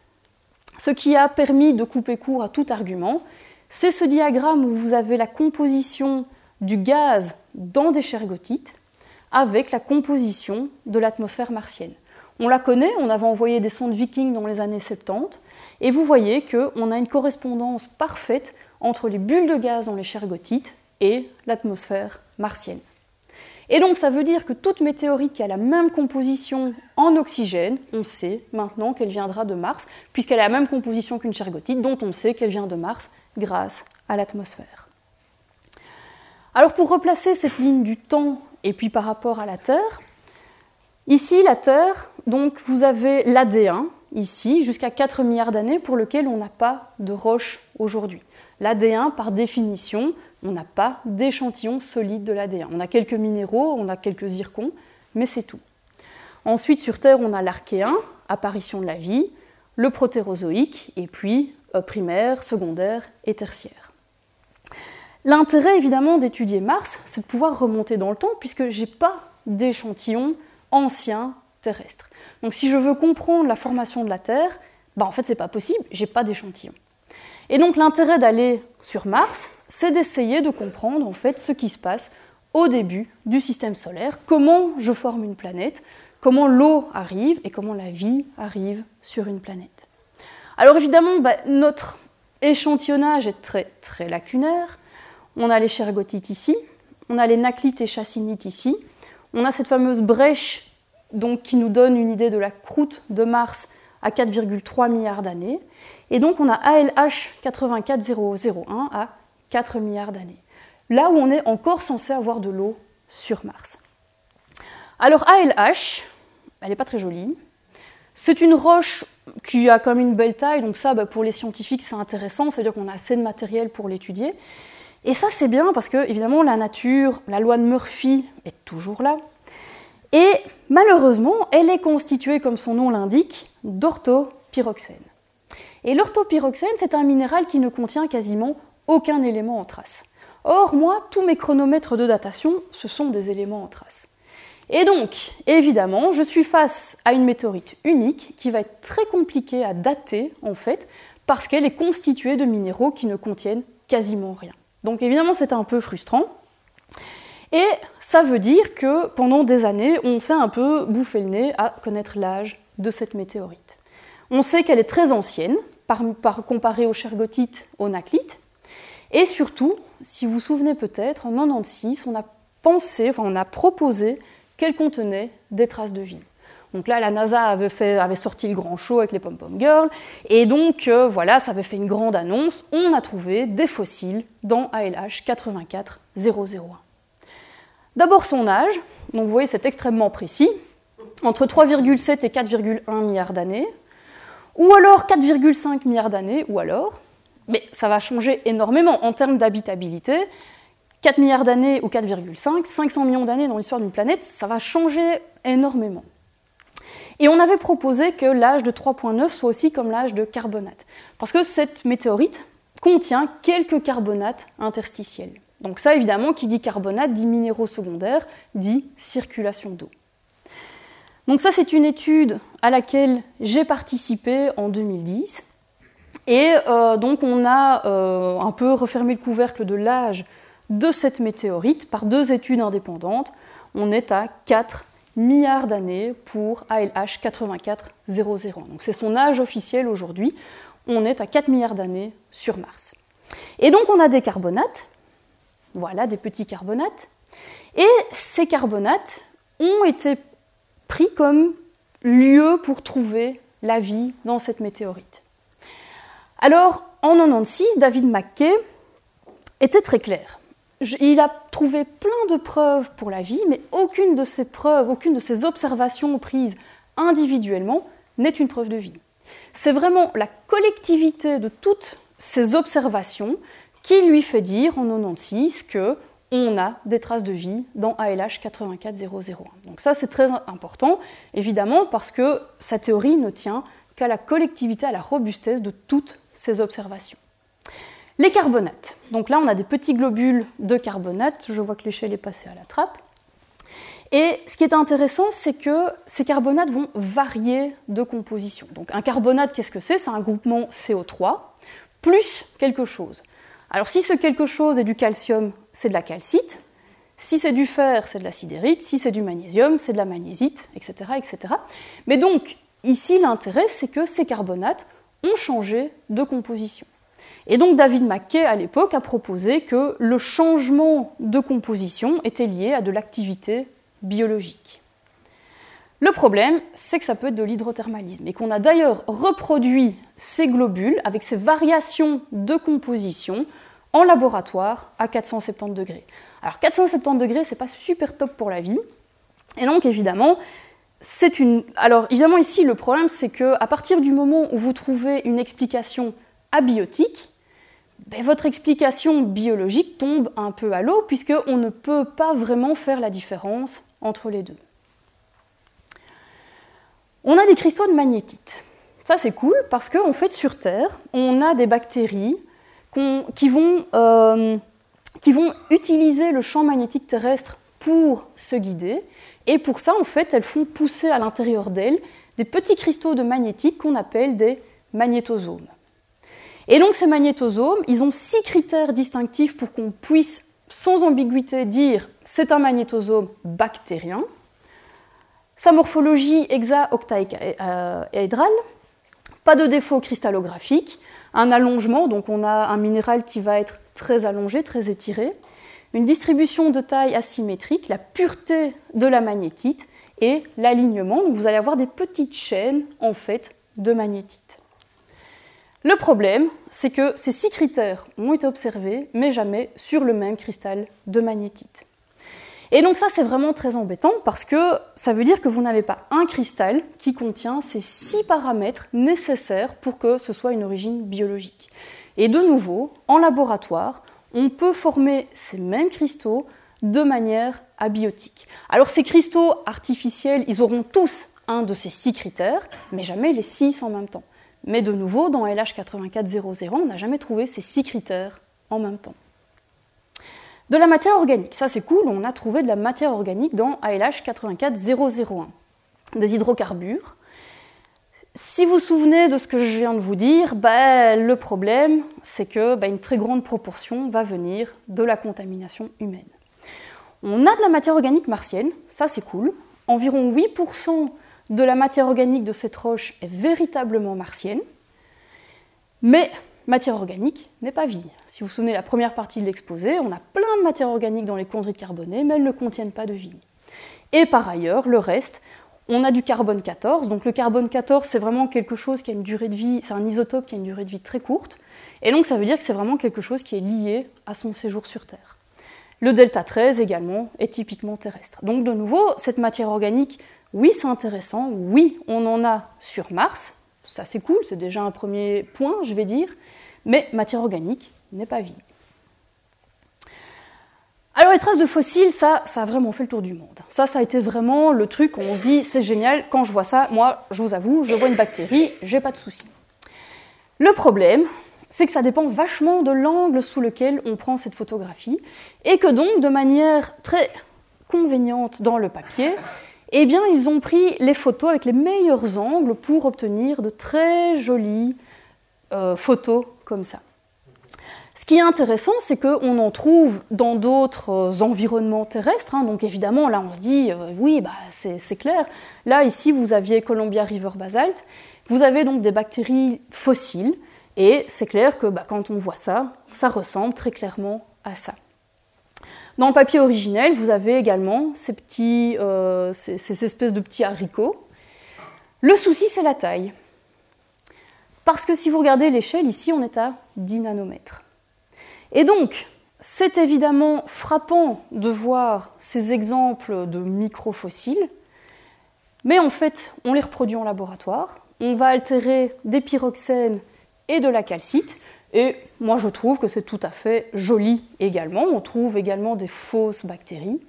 ce qui a permis de couper court à tout argument, c'est ce diagramme où vous avez la composition du gaz dans des Shergottites avec la composition de l'atmosphère martienne. On la connaît, on avait envoyé des sondes Viking dans les années 70, et vous voyez qu'on a une correspondance parfaite entre les bulles de gaz dans les Shergottites et l'atmosphère martienne. Et donc ça veut dire que toute météorite qui a la même composition en oxygène, on sait maintenant qu'elle viendra de Mars, puisqu'elle a la même composition qu'une Shergottite, dont on sait qu'elle vient de Mars grâce à l'atmosphère. Alors pour replacer cette ligne du temps et puis par rapport à la Terre, ici la Terre, donc vous avez l'AD1, ici, jusqu'à 4 milliards d'années, pour lequel on n'a pas de roche aujourd'hui. L'AD1, par définition, on n'a pas d'échantillon solide de l'AD1. On a quelques minéraux, on a quelques zircons, mais c'est tout. Ensuite, sur Terre, on a l'archéen, apparition de la vie, le protérozoïque, et puis euh, primaire, secondaire et tertiaire. L'intérêt évidemment d'étudier Mars, c'est de pouvoir remonter dans le temps, puisque je n'ai pas d'échantillon ancien terrestre. Donc si je veux comprendre la formation de la Terre, bah en fait c'est pas possible, j'ai pas d'échantillon. Et donc l'intérêt d'aller sur Mars, c'est d'essayer de comprendre en fait ce qui se passe au début du système solaire, comment je forme une planète, comment l'eau arrive et comment la vie arrive sur une planète. Alors évidemment, bah, notre échantillonnage est très très lacunaire. On a les chergotites ici, on a les naclites et chassinites ici, on a cette fameuse brèche donc, qui nous donne une idée de la croûte de Mars à 4,3 milliards d'années. Et donc on a ALH 84001 à 4 milliards d'années. Là où on est encore censé avoir de l'eau sur Mars. Alors ALH, elle n'est pas très jolie. C'est une roche qui a comme une belle taille, donc ça, bah, pour les scientifiques, c'est intéressant, c'est-à-dire qu'on a assez de matériel pour l'étudier. Et ça, c'est bien parce que, évidemment, la nature, la loi de Murphy est toujours là. Malheureusement, elle est constituée, comme son nom l'indique, d'orthopyroxène. Et l'orthopyroxène, c'est un minéral qui ne contient quasiment aucun élément en trace. Or, moi, tous mes chronomètres de datation, ce sont des éléments en trace. Et donc, évidemment, je suis face à une météorite unique qui va être très compliquée à dater, en fait, parce qu'elle est constituée de minéraux qui ne contiennent quasiment rien. Donc, évidemment, c'est un peu frustrant. Et ça veut dire que pendant des années, on s'est un peu bouffé le nez à connaître l'âge de cette météorite. On sait qu'elle est très ancienne, par, comparée aux chergotites, aux naclites. Et surtout, si vous vous souvenez peut-être, en 96, on a pensé, enfin on a proposé qu'elle contenait des traces de vie. Donc là, la NASA avait sorti le grand show avec les pom-pom girls, et donc euh, voilà, ça avait fait une grande annonce. On a trouvé des fossiles dans ALH 84001. D'abord son âge, donc vous voyez c'est extrêmement précis, entre 3,7 et 4,1 milliards d'années, ou alors 4,5 milliards d'années, ou alors, mais ça va changer énormément en termes d'habitabilité. 4 milliards d'années ou 4,5, 500 millions d'années dans l'histoire d'une planète, ça va changer énormément. Et on avait proposé que l'âge de 3,9 soit aussi comme l'âge de carbonate, parce que cette météorite contient quelques carbonates interstitiels. Donc ça, évidemment, qui dit carbonate dit minéraux secondaires, dit circulation d'eau. Donc ça, c'est une étude à laquelle j'ai participé en 2010. Et euh, donc on a euh, un peu refermé le couvercle de l'âge de cette météorite par deux études indépendantes. On est à 4 milliards d'années pour ALH 84001. Donc c'est son âge officiel aujourd'hui. On est à 4 milliards d'années sur Mars. Et donc on a des carbonates voilà, des petits carbonates. Et ces carbonates ont été pris comme lieu pour trouver la vie dans cette météorite. Alors, en 96, David McKay était très clair. Il a trouvé plein de preuves pour la vie, mais aucune de ces preuves, aucune de ces observations prises individuellement n'est une preuve de vie. C'est vraiment la collectivité de toutes ces observations qui lui fait dire en 96 que on a des traces de vie dans ALH 84001. Donc ça c'est très important, évidemment, parce que sa théorie ne tient qu'à la collectivité, à la robustesse de toutes ces observations. Les carbonates. Donc là on a des petits globules de carbonate, je vois que l'échelle est passée à la trappe. Et ce qui est intéressant, c'est que ces carbonates vont varier de composition. Donc un carbonate, qu'est-ce que c'est? C'est un groupement CO3 plus quelque chose. Alors si ce quelque chose est du calcium, c'est de la calcite. Si c'est du fer, c'est de la sidérite. Si c'est du magnésium, c'est de la magnésite, etc., etc. Mais donc, ici, l'intérêt, c'est que ces carbonates ont changé de composition. Et donc David McKay, à l'époque, a proposé que le changement de composition était lié à de l'activité biologique. Le problème, c'est que ça peut être de l'hydrothermalisme et qu'on a d'ailleurs reproduit ces globules avec ces variations de composition en laboratoire à 470 degrés. Alors 470 degrés, c'est pas super top pour la vie. Et donc évidemment, c'est une. Alors évidemment ici le problème c'est que à partir du moment où vous trouvez une explication abiotique, ben, votre explication biologique tombe un peu à l'eau puisqu'on ne peut pas vraiment faire la différence entre les deux. On a des cristaux de magnétite. Ça c'est cool parce qu'en fait sur Terre, on a des bactéries qui, vont, euh, qui vont utiliser le champ magnétique terrestre pour se guider. Et pour ça, en fait, elles font pousser à l'intérieur d'elles des petits cristaux de magnétique qu'on appelle des magnétosomes. Et donc ces magnétosomes, ils ont six critères distinctifs pour qu'on puisse sans ambiguïté dire c'est un magnétosome bactérien. Sa morphologie hexaoctaédrale, pas de défaut cristallographique, un allongement, donc on a un minéral qui va être très allongé, très étiré, une distribution de taille asymétrique, la pureté de la magnétite et l'alignement. Donc vous allez avoir des petites chaînes en fait de magnétite. Le problème, c'est que ces six critères ont été observés, mais jamais sur le même cristal de magnétite. Et donc ça, c'est vraiment très embêtant parce que ça veut dire que vous n'avez pas un cristal qui contient ces six paramètres nécessaires pour que ce soit une origine biologique. Et de nouveau, en laboratoire, on peut former ces mêmes cristaux de manière abiotique. Alors ces cristaux artificiels, ils auront tous un de ces six critères, mais jamais les six en même temps. Mais de nouveau, dans LH8400, on n'a jamais trouvé ces six critères en même temps. De la matière organique, ça c'est cool, on a trouvé de la matière organique dans ALH 84001, des hydrocarbures. Si vous vous souvenez de ce que je viens de vous dire, bah, le problème c'est que bah, une très grande proportion va venir de la contamination humaine. On a de la matière organique martienne, ça c'est cool. Environ 8% de la matière organique de cette roche est véritablement martienne, mais matière organique n'est pas vie. Si vous vous souvenez la première partie de l'exposé, on a plein de matière organique dans les chondrites carbonées, mais elles ne contiennent pas de vie. Et par ailleurs, le reste, on a du carbone 14. Donc le carbone 14, c'est vraiment quelque chose qui a une durée de vie, c'est un isotope qui a une durée de vie très courte. Et donc ça veut dire que c'est vraiment quelque chose qui est lié à son séjour sur Terre. Le delta 13 également est typiquement terrestre. Donc de nouveau, cette matière organique, oui c'est intéressant, oui on en a sur Mars, ça c'est cool, c'est déjà un premier point je vais dire, mais matière organique n'est pas vie. Alors les traces de fossiles, ça, ça a vraiment fait le tour du monde. Ça, ça a été vraiment le truc où on se dit c'est génial, quand je vois ça, moi, je vous avoue, je vois une bactérie, j'ai pas de souci. Le problème, c'est que ça dépend vachement de l'angle sous lequel on prend cette photographie, et que donc, de manière très convéniente dans le papier, eh bien, ils ont pris les photos avec les meilleurs angles pour obtenir de très jolies euh, photos ça. Ce qui est intéressant, c'est qu'on en trouve dans d'autres environnements terrestres. Hein. donc évidemment, là, on se dit, euh, oui, bah, c'est clair. Là, ici, vous aviez Columbia River Basalt. Vous avez donc des bactéries fossiles. Et c'est clair que bah, quand on voit ça, ça ressemble très clairement à ça. Dans le papier originel, vous avez également ces, petits, euh, ces espèces de petits haricots. Le souci, c'est la taille. Parce que si vous regardez l'échelle, ici, on est à 10 nanomètres. Et donc, c'est évidemment frappant de voir ces exemples de microfossiles, mais en fait, on les reproduit en laboratoire. On va altérer des pyroxènes et de la calcite, et moi je trouve que c'est tout à fait joli également. On trouve également des fausses bactéries.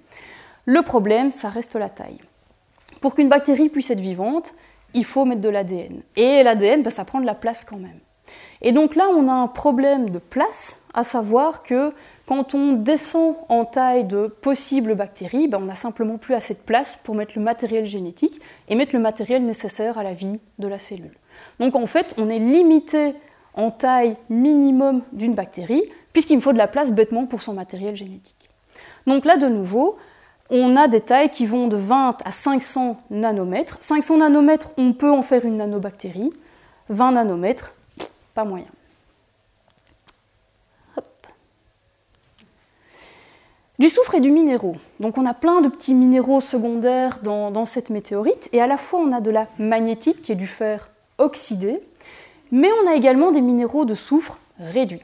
Le problème, ça reste la taille. Pour qu'une bactérie puisse être vivante, il faut mettre de l'ADN. Et l'ADN, ben, ça prend de la place quand même. Et donc là, on a un problème de place, à savoir que quand on descend en taille de possibles bactéries, ben on n'a simplement plus assez de place pour mettre le matériel génétique et mettre le matériel nécessaire à la vie de la cellule. Donc en fait, on est limité en taille minimum d'une bactérie, puisqu'il me faut de la place bêtement pour son matériel génétique. Donc là, de nouveau, on a des tailles qui vont de 20 à 500 nanomètres. 500 nanomètres, on peut en faire une nanobactérie. 20 nanomètres, pas moyen. Du soufre et du minéraux. Donc on a plein de petits minéraux secondaires dans, cette météorite, et à la fois on a de la magnétite qui est du fer oxydé, mais on a également des minéraux de soufre réduits.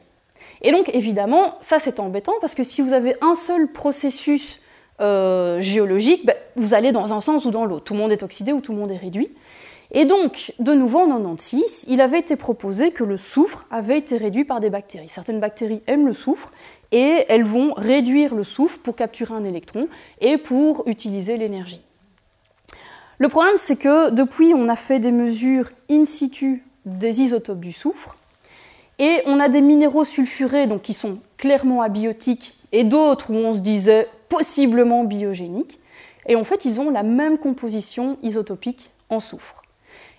Et donc évidemment, ça c'est embêtant parce que si vous avez un seul processus euh, géologique, ben, vous allez dans un sens ou dans l'autre. Tout le monde est oxydé ou tout le monde est réduit. Et donc, de nouveau en 96, il avait été proposé que le soufre avait été réduit par des bactéries. Certaines bactéries aiment le soufre et elles vont réduire le soufre pour capturer un électron et pour utiliser l'énergie. Le problème, c'est que depuis, on a fait des mesures in situ des isotopes du soufre et on a des minéraux sulfurés donc, qui sont clairement abiotiques et d'autres où on se disait possiblement biogéniques. Et en fait, ils ont la même composition isotopique en soufre.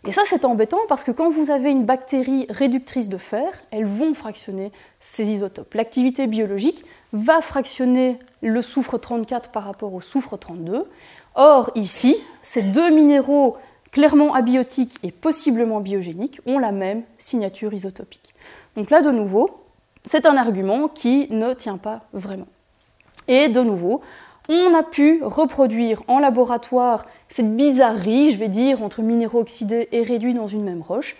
Et ça, c'est embêtant parce que quand vous avez une bactérie réductrice de fer, elles vont fractionner ces isotopes. L'activité biologique va fractionner le soufre 34 par rapport au soufre 32. Or, ici, ces deux minéraux clairement abiotiques et possiblement biogéniques ont la même signature isotopique. Donc là, de nouveau, c'est un argument qui ne tient pas vraiment. Et de nouveau, on a pu reproduire en laboratoire cette bizarrerie, je vais dire, entre minéraux oxydés et réduits dans une même roche,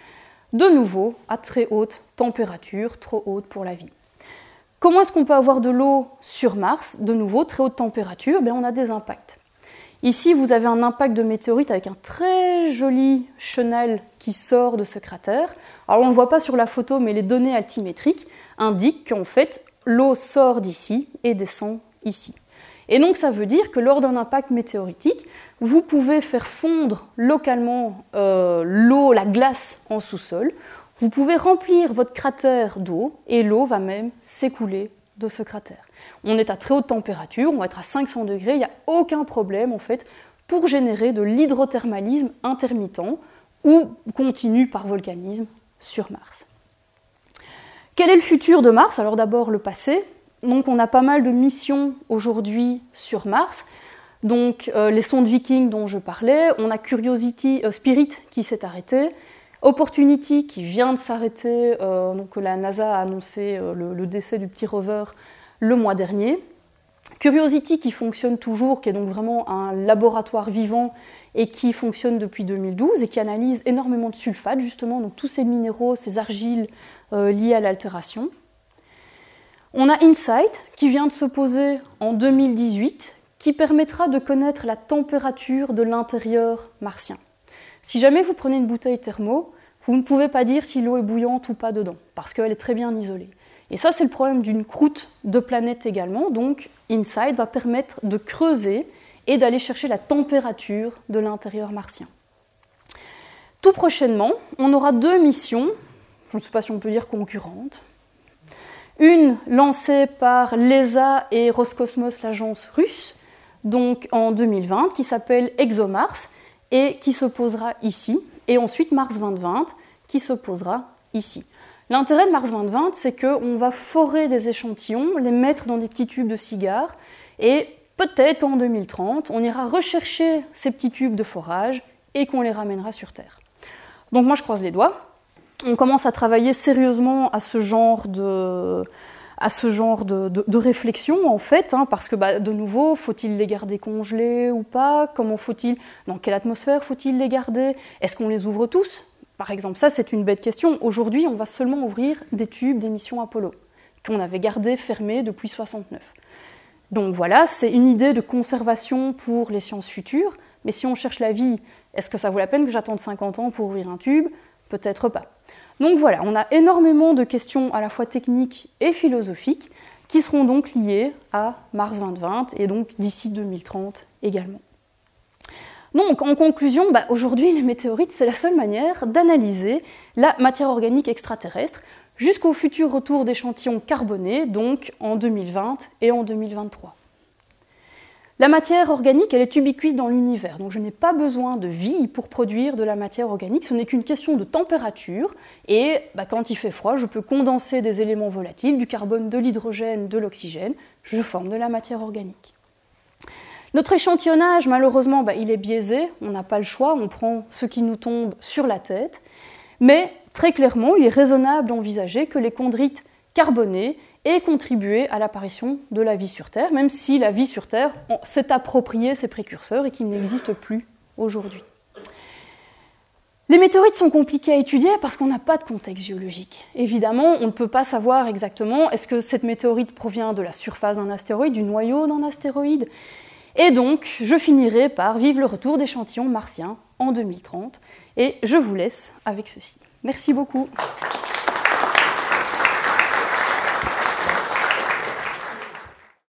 de nouveau à très haute température, trop haute pour la vie. Comment est-ce qu'on peut avoir de l'eau sur Mars? De nouveau, très haute température, ben on a des impacts. Ici, vous avez un impact de météorite avec un très joli chenal qui sort de ce cratère. Alors, on ne le voit pas sur la photo, mais les données altimétriques indiquent qu'en fait, l'eau sort d'ici et descend ici. Et donc, ça veut dire que lors d'un impact météoritique, vous pouvez faire fondre localement euh, l'eau, la glace en sous-sol. Vous pouvez remplir votre cratère d'eau et l'eau va même s'écouler de ce cratère. On est à très haute température, on va être à 500 degrés, il n'y a aucun problème en fait pour générer de l'hydrothermalisme intermittent ou continu par volcanisme sur Mars. Quel est le futur de Mars? Alors d'abord le passé. Donc on a pas mal de missions aujourd'hui sur Mars. Donc euh, les sondes Viking dont je parlais, on a Curiosity, euh, Spirit qui s'est arrêté, Opportunity qui vient de s'arrêter, euh, donc la NASA a annoncé le, décès du petit rover le mois dernier. Curiosity qui fonctionne toujours, qui est donc vraiment un laboratoire vivant et qui fonctionne depuis 2012 et qui analyse énormément de sulfates justement, donc tous ces minéraux, ces argiles liés à l'altération. On a Insight qui vient de se poser en 2018 qui permettra de connaître la température de l'intérieur martien. Si jamais vous prenez une bouteille thermo, vous ne pouvez pas dire si l'eau est bouillante ou pas dedans, parce qu'elle est très bien isolée. Et ça, c'est le problème d'une croûte de planète également. Donc, InSight va permettre de creuser et d'aller chercher la température de l'intérieur martien. Tout prochainement, on aura deux missions, je ne sais pas si on peut dire concurrentes. Une lancée par l'ESA et Roscosmos, l'agence russe, donc en 2020, qui s'appelle ExoMars et qui se posera ici, et ensuite Mars 2020 qui se posera ici. L'intérêt de Mars 2020, c'est qu'on va forer des échantillons, les mettre dans des petits tubes de cigares, et peut-être qu'en 2030, on ira rechercher ces petits tubes de forage et qu'on les ramènera sur Terre. Donc moi, je croise les doigts. On commence à travailler sérieusement à ce genre de, réflexion en fait, hein, parce que bah, de nouveau, faut-il les garder congelés ou pas? Comment faut-il Dans quelle atmosphère faut-il les garder? Est-ce qu'on les ouvre tous? Par exemple, ça c'est une bête question. Aujourd'hui, on va seulement ouvrir des tubes d'émission Apollo qu'on avait gardés fermés depuis 69. Donc voilà, c'est une idée de conservation pour les sciences futures. Mais si on cherche la vie, est-ce que ça vaut la peine que j'attende 50 ans pour ouvrir un tube? Peut-être pas. Donc voilà, on a énormément de questions à la fois techniques et philosophiques qui seront donc liées à Mars 2020 et donc d'ici 2030 également. Donc en conclusion, bah, aujourd'hui les météorites c'est la seule manière d'analyser la matière organique extraterrestre jusqu'au futur retour d'échantillons carbonés, donc en 2020 et en 2023. La matière organique, elle est ubiquise dans l'univers, donc je n'ai pas besoin de vie pour produire de la matière organique, ce n'est qu'une question de température, et bah, quand il fait froid, je peux condenser des éléments volatiles, du carbone, de l'hydrogène, de l'oxygène, je forme de la matière organique. Notre échantillonnage, malheureusement, bah, il est biaisé, on n'a pas le choix, on prend ce qui nous tombe sur la tête, mais très clairement, il est raisonnable d'envisager que les chondrites carbonés et contribuer à l'apparition de la vie sur Terre, même si la vie sur Terre s'est approprié ses précurseurs et qu'il n'existe plus aujourd'hui. Les météorites sont compliquées à étudier parce qu'on n'a pas de contexte géologique. Évidemment, on ne peut pas savoir exactement est-ce que cette météorite provient de la surface d'un astéroïde, du noyau d'un astéroïde. Et donc, je finirai par vivre le retour d'échantillons martiens en 2030. Et je vous laisse avec ceci. Merci beaucoup.